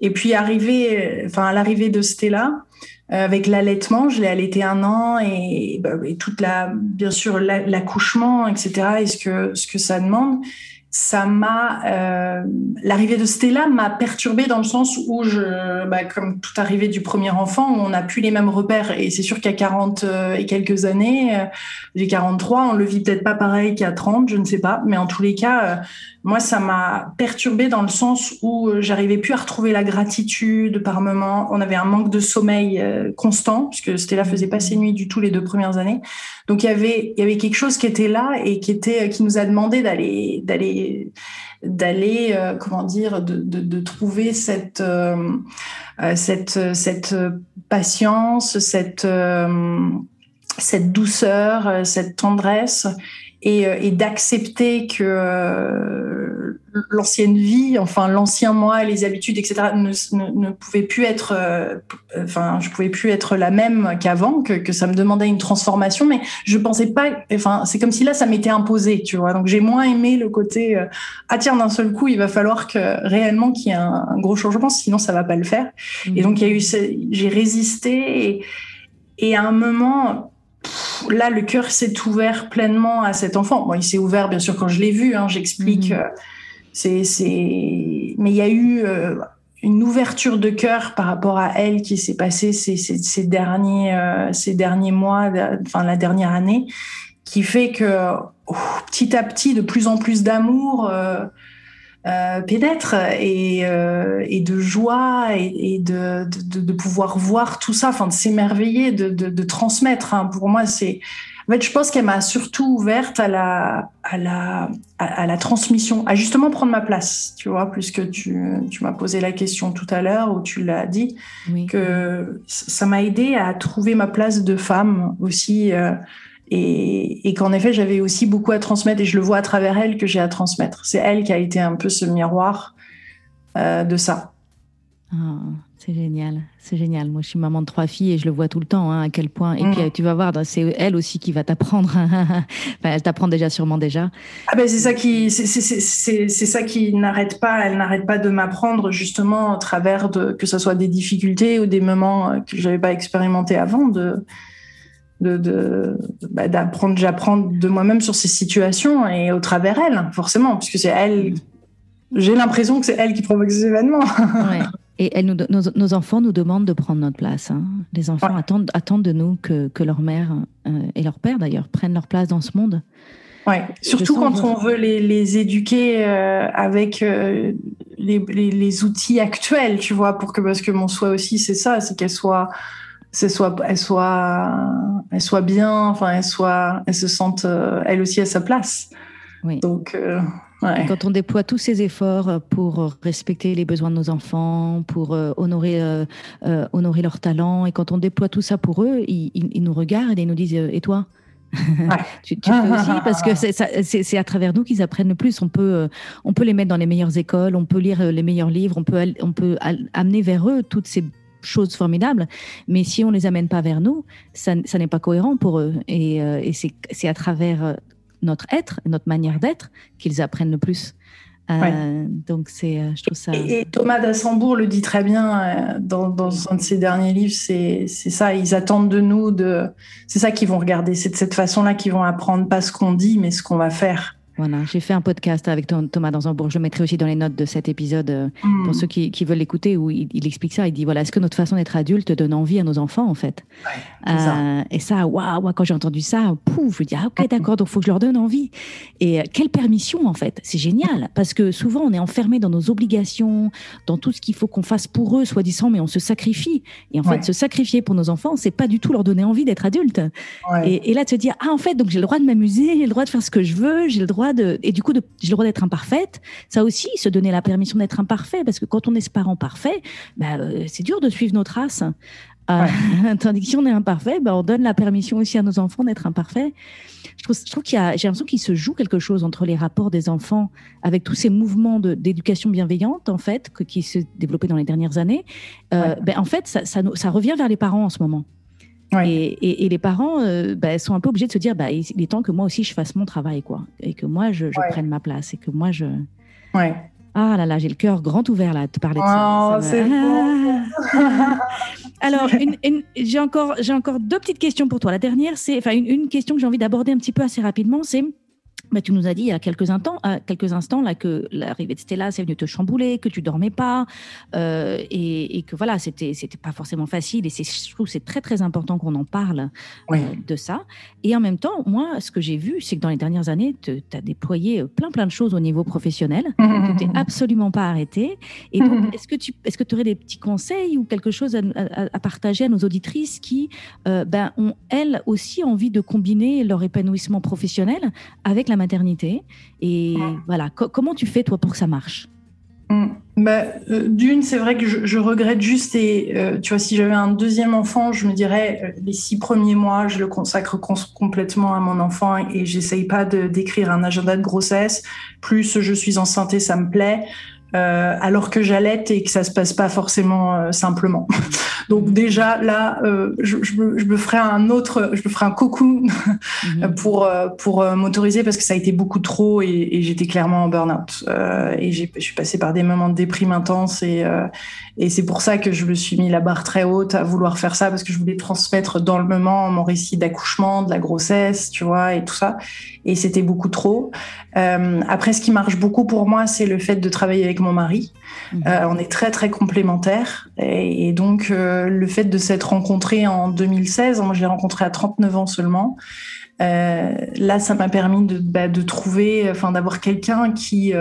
Et puis arriver, enfin à l'arrivée de Stella, euh, avec l'allaitement, je l'ai allaité un an et, bah, et toute la, bien sûr, l'accouchement, etc. Et ce que ce que ça demande ça m'a euh, l'arrivée de Stella m'a perturbée dans le sens où je bah, comme toute arrivée du premier enfant on n'a plus les mêmes repères. Et c'est sûr qu'à 40 euh, et quelques années euh, j'ai 43 on le vit peut-être pas pareil qu'à 30 je ne sais pas. Mais en tous les cas euh, moi ça m'a perturbée dans le sens où j'arrivais plus à retrouver la gratitude par moment. On avait un manque de sommeil constant puisque Stella faisait pas ses nuits du tout les deux premières années. Donc il y avait il y avait quelque chose qui était là et qui était qui nous a demandé d'aller d'aller d'aller euh, comment dire de, trouver cette euh, euh, cette patience cette douceur cette tendresse et, et d'accepter que l'ancienne vie, enfin l'ancien moi, les habitudes, etc., ne, ne, pouvaient plus être, euh, enfin, je pouvais plus être la même qu'avant, que, que, ça me demandait une transformation, mais je pensais pas, enfin, c'est comme si là, ça m'était imposé, tu vois. Donc j'ai moins aimé le côté, euh, ah tiens, d'un seul coup, il va falloir que réellement qu'il y ait un, gros changement, sinon ça va pas le faire. Mmh. Et donc il y a eu, j'ai résisté et, et à un moment, là, le cœur s'est ouvert pleinement à cet enfant. Bon, il s'est ouvert, bien sûr, quand je l'ai vu. Hein, J'explique. Mmh. Euh, c'est, c'est, mais il y a eu euh, une ouverture de cœur par rapport à elle qui s'est passée ces, ces, derniers, euh, ces derniers mois, enfin la dernière année, qui fait que oh, petit à petit, de plus en plus d'amour euh, euh pénètre et, et, de joie et, et de, de, de, pouvoir voir tout ça, enfin de s'émerveiller, de, de, transmettre. Hein. Pour moi, c'est en fait, je pense qu'elle m'a surtout ouverte à la, à la, à, la transmission, à justement prendre ma place, tu vois, puisque tu, tu m'as posé la question tout à l'heure où tu l'as dit, que ça m'a aidé à trouver ma place de femme aussi. Euh, et, et qu'en effet, j'avais aussi beaucoup à transmettre et je le vois à travers elle que j'ai à transmettre. C'est elle qui a été un peu ce miroir euh, de ça. Ah, c'est génial, c'est génial. Moi, je suis maman de trois filles et je le vois tout le temps, hein, à quel point. Et puis, mm. tu vas voir, c'est elle aussi qui va t'apprendre. enfin, elle t'apprend déjà, sûrement déjà. Ah ben, c'est ça qui, c'est ça qui n'arrête pas. Elle n'arrête pas de m'apprendre justement à travers de que ce soit des difficultés ou des moments que j'avais pas expérimenté avant de de, bah, d'apprendre j'apprends de moi-même sur ces situations et au travers elle forcément puisque c'est elle j'ai l'impression que c'est elle qui provoque ces événements. Et nous, nos, enfants nous demandent de prendre notre place hein. les enfants attendent, attendent de nous que, que leur mère euh, et leur père d'ailleurs prennent leur place dans ce monde. Ouais. Surtout quand on veut les, les éduquer euh, avec euh, les, les, les, outils actuels tu vois pour que parce que mon souhait aussi c'est ça c'est qu'elles soient soit, elle soit, elle soit bien, enfin, elle soit, elle se sente euh, elle aussi à sa place. Oui. Donc, euh, quand on déploie tous ces efforts pour respecter les besoins de nos enfants, pour euh, honorer, honorer leurs talents, et quand on déploie tout ça pour eux, ils, ils nous regardent et ils nous disent Et toi? Tu, tu peux aussi parce que c'est à travers nous qu'ils apprennent le plus. On peut, on peut les mettre dans les meilleures écoles, on peut lire les meilleurs livres, on peut, on peut amener vers eux toutes ces chose formidable, mais si on les amène pas vers nous, ça, n'est pas cohérent pour eux. Et, euh, c'est à travers euh, notre être, notre manière d'être, qu'ils apprennent le plus. Euh, donc c'est, je trouve ça. Et, Thomas d'Assembourg le dit très bien dans, un de ses derniers livres. C'est, ça, ils attendent de nous de. C'est ça qu'ils vont regarder. C'est de cette façon-là qu'ils vont apprendre pas ce qu'on dit, mais ce qu'on va faire. Voilà, j'ai fait un podcast avec Thomas Danzambourg. Je mettrai aussi dans les notes de cet épisode euh, mm. pour ceux qui, veulent l'écouter où il, explique ça. Il dit voilà, est-ce que notre façon d'être adulte donne envie à nos enfants en fait? Euh, Et ça, waouh, quand j'ai entendu ça, pouf, je dis ah, ok, d'accord, donc faut que je leur donne envie. Et euh, quelle permission en fait? C'est génial parce que souvent on est enfermé dans nos obligations, dans tout ce qu'il faut qu'on fasse pour eux, soi-disant, mais on se sacrifie. Et en fait, se sacrifier pour nos enfants, c'est pas du tout leur donner envie d'être adulte. Et, et, là, de se dire ah en fait, donc j'ai le droit de m'amuser, j'ai le droit de faire ce que je veux, j'ai le droit et du coup, j'ai le droit d'être imparfaite. Ça aussi, se donner la permission d'être imparfait, parce que quand on est ce parent parfait, bah, euh, c'est dur de suivre nos traces. Euh, tandis que si on est imparfait, bah, on donne la permission aussi à nos enfants d'être imparfaits. Je trouve, je trouve qu'il y a, j'ai l'impression qu'il se joue quelque chose entre les rapports des enfants avec tous ces mouvements d'éducation bienveillante, en fait, qui se développaient dans les dernières années. Euh, ben, en fait, ça, ça, ça revient vers les parents en ce moment. Et, les parents euh, bah, sont un peu obligés de se dire bah, il est temps que moi aussi je fasse mon travail, quoi. Et que moi je, prenne ma place. Et que moi je. Ouais. Ah là là, j'ai le cœur grand ouvert là de te parler de ça. Oh, c'est ah. Alors, j'ai encore, j'ai encore deux petites questions pour toi. La dernière, c'est, enfin, une, une question que j'ai envie d'aborder un petit peu assez rapidement, c'est bah, tu nous as dit il y a quelques instants, euh, quelques instants là que l'arrivée de Stella c'est venu te chambouler, que tu dormais pas euh, et, et, que voilà c'était c'était pas forcément facile et je trouve c'est très très important qu'on en parle euh, de ça. Et en même temps moi ce que j'ai vu c'est que dans les dernières années tu as déployé plein plein de choses au niveau professionnel tu t'es absolument pas arrêté et donc est-ce que tu est-ce que tu aurais des petits conseils ou quelque chose à, à, partager à nos auditrices qui ben ont elles aussi envie de combiner leur épanouissement professionnel avec la maternité. Et voilà, comment tu fais toi pour que ça marche? Mm. bah, euh, D'une, c'est vrai que je, regrette juste, et euh, tu vois, si j'avais un deuxième enfant, je me dirais, euh, les six premiers mois, je le consacre complètement à mon enfant et j'essaye pas d'écrire un agenda de grossesse. Plus je suis enceinte et ça me plaît, euh, alors que j'allaite et que ça se passe pas forcément euh, simplement. Donc mhm. déjà là, euh, je, je, me, je, me, ferai un autre, je me ferai un cocoon mhm. pour pour m'autoriser parce que ça a été beaucoup trop et, et j'étais clairement en burn-out et je suis passée par des moments de déprime intense et et c'est pour ça que je me suis mis la barre très haute à vouloir faire ça parce que je voulais transmettre dans le moment mon récit d'accouchement, de la grossesse, tu vois, et tout ça. Et c'était beaucoup trop. Après, ce qui marche beaucoup pour moi, c'est le fait de travailler avec mon mari. Mhm. Euh, on est très très complémentaires et, donc euh, le fait de s'être rencontrés en 2016, moi je l'ai rencontré à 39 ans seulement. Euh, là, ça m'a permis de, bah, de trouver, enfin, d'avoir quelqu'un qui,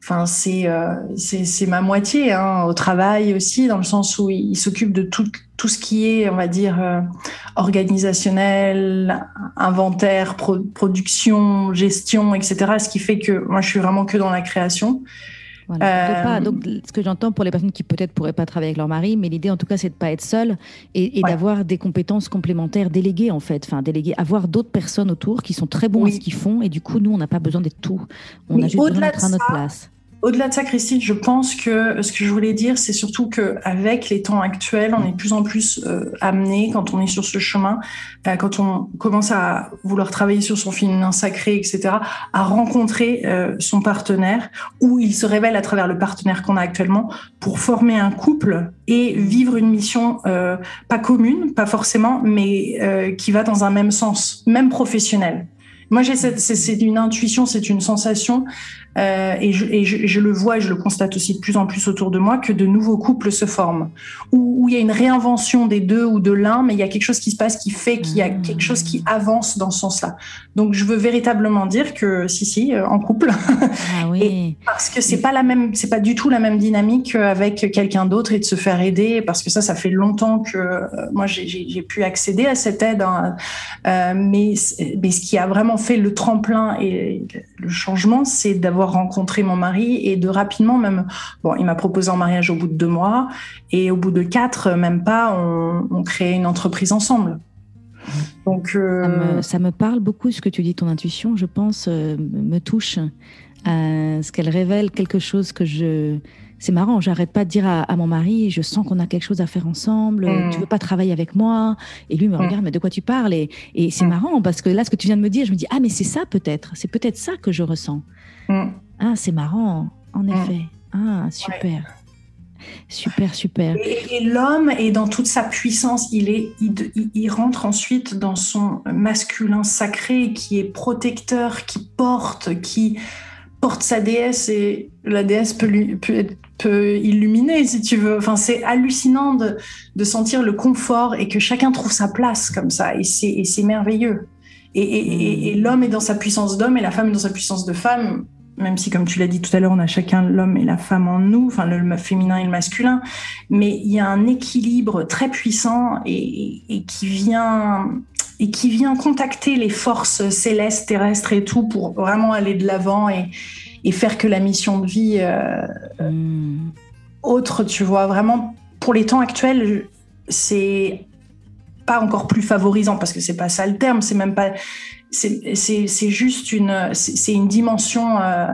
enfin, c'est, c'est, c'est ma moitié hein, au travail aussi, dans le sens où il, s'occupe de tout, tout ce qui est, on va dire, organisationnel, inventaire, production, gestion, etc. Ce qui fait que moi, je suis vraiment que dans la création. Voilà. donc, ce que j'entends pour les personnes qui peut-être pourraient pas travailler avec leur mari, mais l'idée en tout cas c'est de pas être seul et, d'avoir des compétences complémentaires déléguées en fait, enfin déléguées, avoir d'autres personnes autour qui sont très bons à ce qu'ils font et du coup nous on n'a pas besoin d'être tout, on a juste besoin d'être à notre place. Au-delà de ça, Christine, je pense que ce que je voulais dire, c'est surtout qu'avec les temps actuels, on est de plus en plus euh, amené, quand on est sur ce chemin, euh, quand on commence à vouloir travailler sur son féminin sacré, etc., à rencontrer euh, son partenaire, ou il se révèle à travers le partenaire qu'on a actuellement, pour former un couple et vivre une mission pas commune, pas forcément, mais qui va dans un même sens, même professionnel. Moi, j'ai c'est une intuition, c'est une sensation euh, et, je, et, je, je, le vois et je le constate aussi de plus en plus autour de moi que de nouveaux couples se forment où, où il y a une réinvention des deux ou de l'un, mais il y a quelque chose qui se passe qui fait qu'il y a quelque chose qui avance dans ce sens-là. Donc je veux véritablement dire que si si euh, en couple, ah oui. parce que c'est pas la même, c'est pas du tout la même dynamique avec quelqu'un d'autre et de se faire aider parce que ça ça fait longtemps que euh, moi j'ai pu accéder à cette aide, hein. euh, mais mais ce qui a vraiment fait le tremplin et le changement, c'est d'avoir rencontré mon mari et de rapidement même, bon, il m'a proposé en mariage au bout de deux mois et au bout de quatre, même pas, on, on crée une entreprise ensemble. Donc, euh, ça, me, parle beaucoup ce que tu dis, ton intuition, je pense, euh, me touche. Euh, ce qu'elle révèle quelque chose que je. C'est marrant, j'arrête pas de dire à, mon mari, je sens qu'on a quelque chose à faire ensemble, mm. tu veux pas travailler avec moi Et lui me mm. regarde, mais de quoi tu parles Et, et c'est mm. marrant parce que là, ce que tu viens de me dire, je me dis, ah, mais c'est ça peut-être, c'est peut-être ça que je ressens. Mm. Ah, c'est marrant, en mm. effet. Ah, super. Super, super. Et, l'homme est dans toute sa puissance. Il, est, il, rentre ensuite dans son masculin sacré qui est protecteur, qui porte, qui porte sa déesse et la déesse peut, lui, peut, illuminer si tu veux. Enfin, c'est hallucinant de, de, sentir le confort et que chacun trouve sa place comme ça. Et c'est merveilleux. Et, et mm. l'homme est dans sa puissance d'homme et la femme est dans sa puissance de femme même si, comme tu l'as dit tout à l'heure, on a chacun l'homme et la femme en nous, enfin le féminin et le masculin, mais il y a un équilibre très puissant et, qui vient et qui vient contacter les forces célestes, terrestres et tout pour vraiment aller de l'avant et, faire que la mission de vie euh, hmm. autre, tu vois, vraiment pour les temps actuels, c'est pas encore plus favorisant parce que c'est pas ça le terme, c'est même pas c'est juste une, c'est une dimension euh,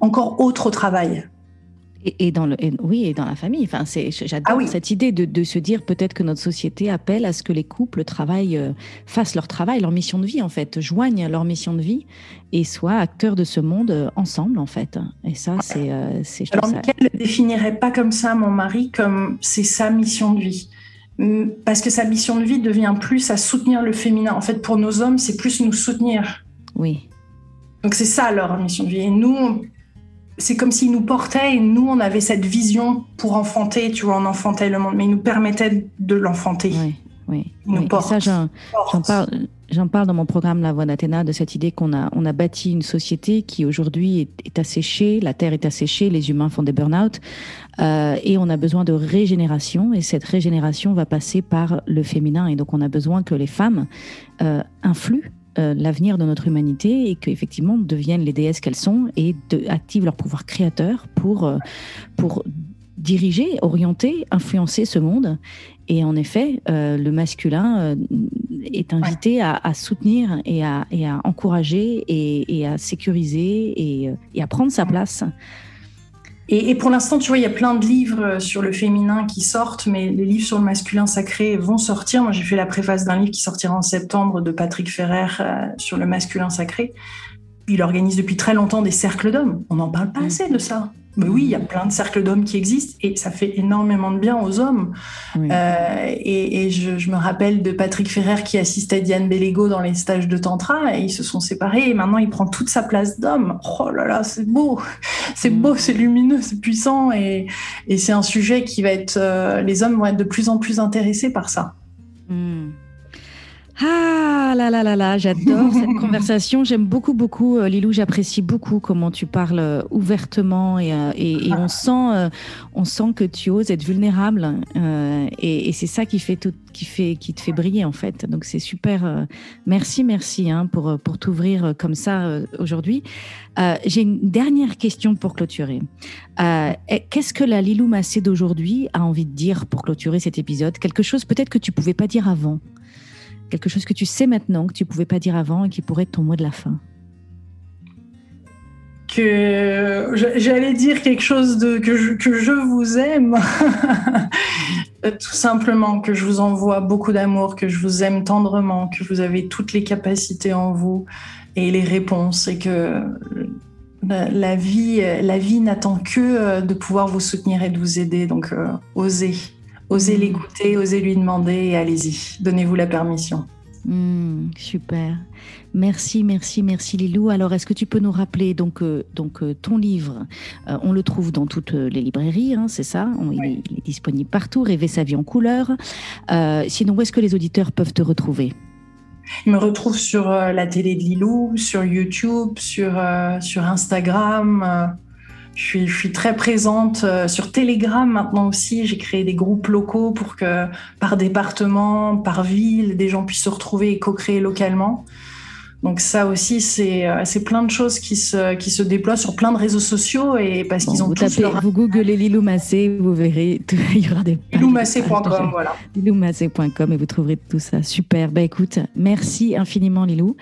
encore autre au travail. Et, dans le, oui, et dans la famille. Enfin, j'adore ah cette idée de, se dire peut-être que notre société appelle à ce que les couples travaillent, euh, fassent leur travail, leur mission de vie en fait, joignent leur mission de vie et soient acteurs de ce monde euh, ensemble en fait. Et ça, c'est. Alors, Michael ne définirait pas comme ça mon mari, comme c'est sa mission de vie parce que sa mission de vie devient plus à soutenir le féminin. En fait, pour nos hommes, c'est plus nous soutenir. Oui. Donc c'est ça leur mission de vie. Et nous, c'est comme s'ils nous portaient et nous, on avait cette vision pour enfanter, tu vois, on enfantait le monde, mais ils nous permettaient de l'enfanter. Oui, oui. oui. ça, j'en parle, J'en parle dans mon programme La Voix d'Athéna de cette idée qu'on a, on a bâti une société qui aujourd'hui est, asséchée, la terre est asséchée, les humains font des burn-out, euh, et on a besoin de régénération, et cette régénération va passer par le féminin, et donc on a besoin que les femmes euh, influent euh, l'avenir de notre humanité et qu'effectivement deviennent les déesses qu'elles sont et activent leur pouvoir créateur pour, pour diriger, orienter, influencer ce monde. Et en effet, le masculin est invité à, soutenir et à, et à encourager et, et, à sécuriser et, et, à prendre sa place. Et, pour l'instant, tu vois, il y a plein de livres sur le féminin qui sortent, mais les livres sur le masculin sacré vont sortir. Moi, j'ai fait la préface d'un livre qui sortira en septembre de Patrick Ferrer euh, sur le masculin sacré. Il organise depuis très longtemps des cercles d'hommes. On n'en parle pas assez de ça. Mais oui, il y a plein de cercles d'hommes qui existent et ça fait énormément de bien aux hommes. Euh, et, je, me rappelle de Patrick Ferrer qui assistait Diane Bellego dans les stages de Tantra et ils se sont séparés et maintenant il prend toute sa place d'homme. Oh là là, c'est beau, c'est beau, mm. c'est lumineux, c'est puissant et, c'est un sujet qui va être. Euh, les hommes vont être de plus en plus intéressés par ça. Mm. Ah là là là là, j'adore cette conversation. J'aime beaucoup, beaucoup, euh, Lilou. J'apprécie beaucoup comment tu parles euh, ouvertement et, euh, et, et on, sent, on sent que tu oses être vulnérable. et, et c'est ça qui, fait tout, qui, fait, qui te fait briller en fait. Donc c'est super. merci, merci hein, pour, pour t'ouvrir comme ça aujourd'hui. J'ai une dernière question pour clôturer. Qu'est-ce que la Lilou Massé d'aujourd'hui a envie de dire pour clôturer cet épisode? Quelque chose peut-être que tu pouvais pas dire avant Quelque chose que tu sais maintenant, que tu ne pouvais pas dire avant et qui pourrait être ton mot de la fin. Que j'allais dire quelque chose de que je, que je vous aime. Tout simplement que je vous envoie beaucoup d'amour que je vous aime tendrement que vous avez toutes les capacités en vous et les réponses et que la, vie la vie n'attend que de pouvoir vous soutenir et de vous aider. Donc euh, osez Osez l'écouter, osez lui demander et allez-y. Donnez-vous la permission. Mmh, super. Merci, merci, merci Lilou. Alors, est-ce que tu peux nous rappeler donc, euh, donc euh, ton livre? Euh, On le trouve dans toutes les librairies, hein, c'est ça? Il, est, disponible partout. Rêver sa vie en couleur. sinon, où est-ce que les auditeurs peuvent te retrouver? Ils me retrouvent sur la télé de Lilou, sur YouTube, sur, sur Instagram. Je suis, très présente euh, sur Telegram maintenant aussi. J'ai créé des groupes locaux pour que par département, par ville, des gens puissent se retrouver et co-créer localement. Donc ça aussi, c'est euh, plein de choses qui se, qui se déploient sur plein de réseaux sociaux et parce qu'ils ont vous tous tapez, Vous googlez Lilou Massé, vous verrez, il y aura des Liloumassé.com, voilà. Liloumassé.com et vous trouverez tout ça. Super. Bah écoute, merci infiniment Lilou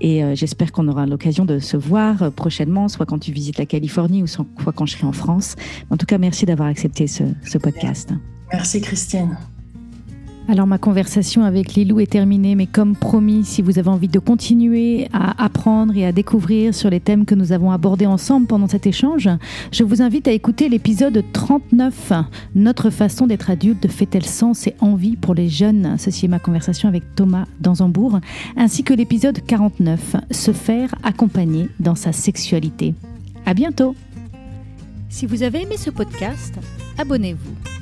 et euh, j'espère qu'on aura l'occasion de se voir euh, prochainement, soit quand tu visites la Californie ou soit quand je serai en France. En tout cas, merci d'avoir accepté ce, ce podcast. Merci Christine. Alors ma conversation avec Lilou est terminée, mais comme promis, si vous avez envie de continuer à apprendre et à découvrir sur les thèmes que nous avons abordés ensemble pendant cet échange, je vous invite à écouter l'épisode 39, Notre façon d'être adulte fait-elle sens et envie pour les jeunes? Ceci est ma conversation avec Thomas Danzambourg, ainsi que l'épisode 49, Se faire accompagner dans sa sexualité. À bientôt! Si vous avez aimé ce podcast, abonnez-vous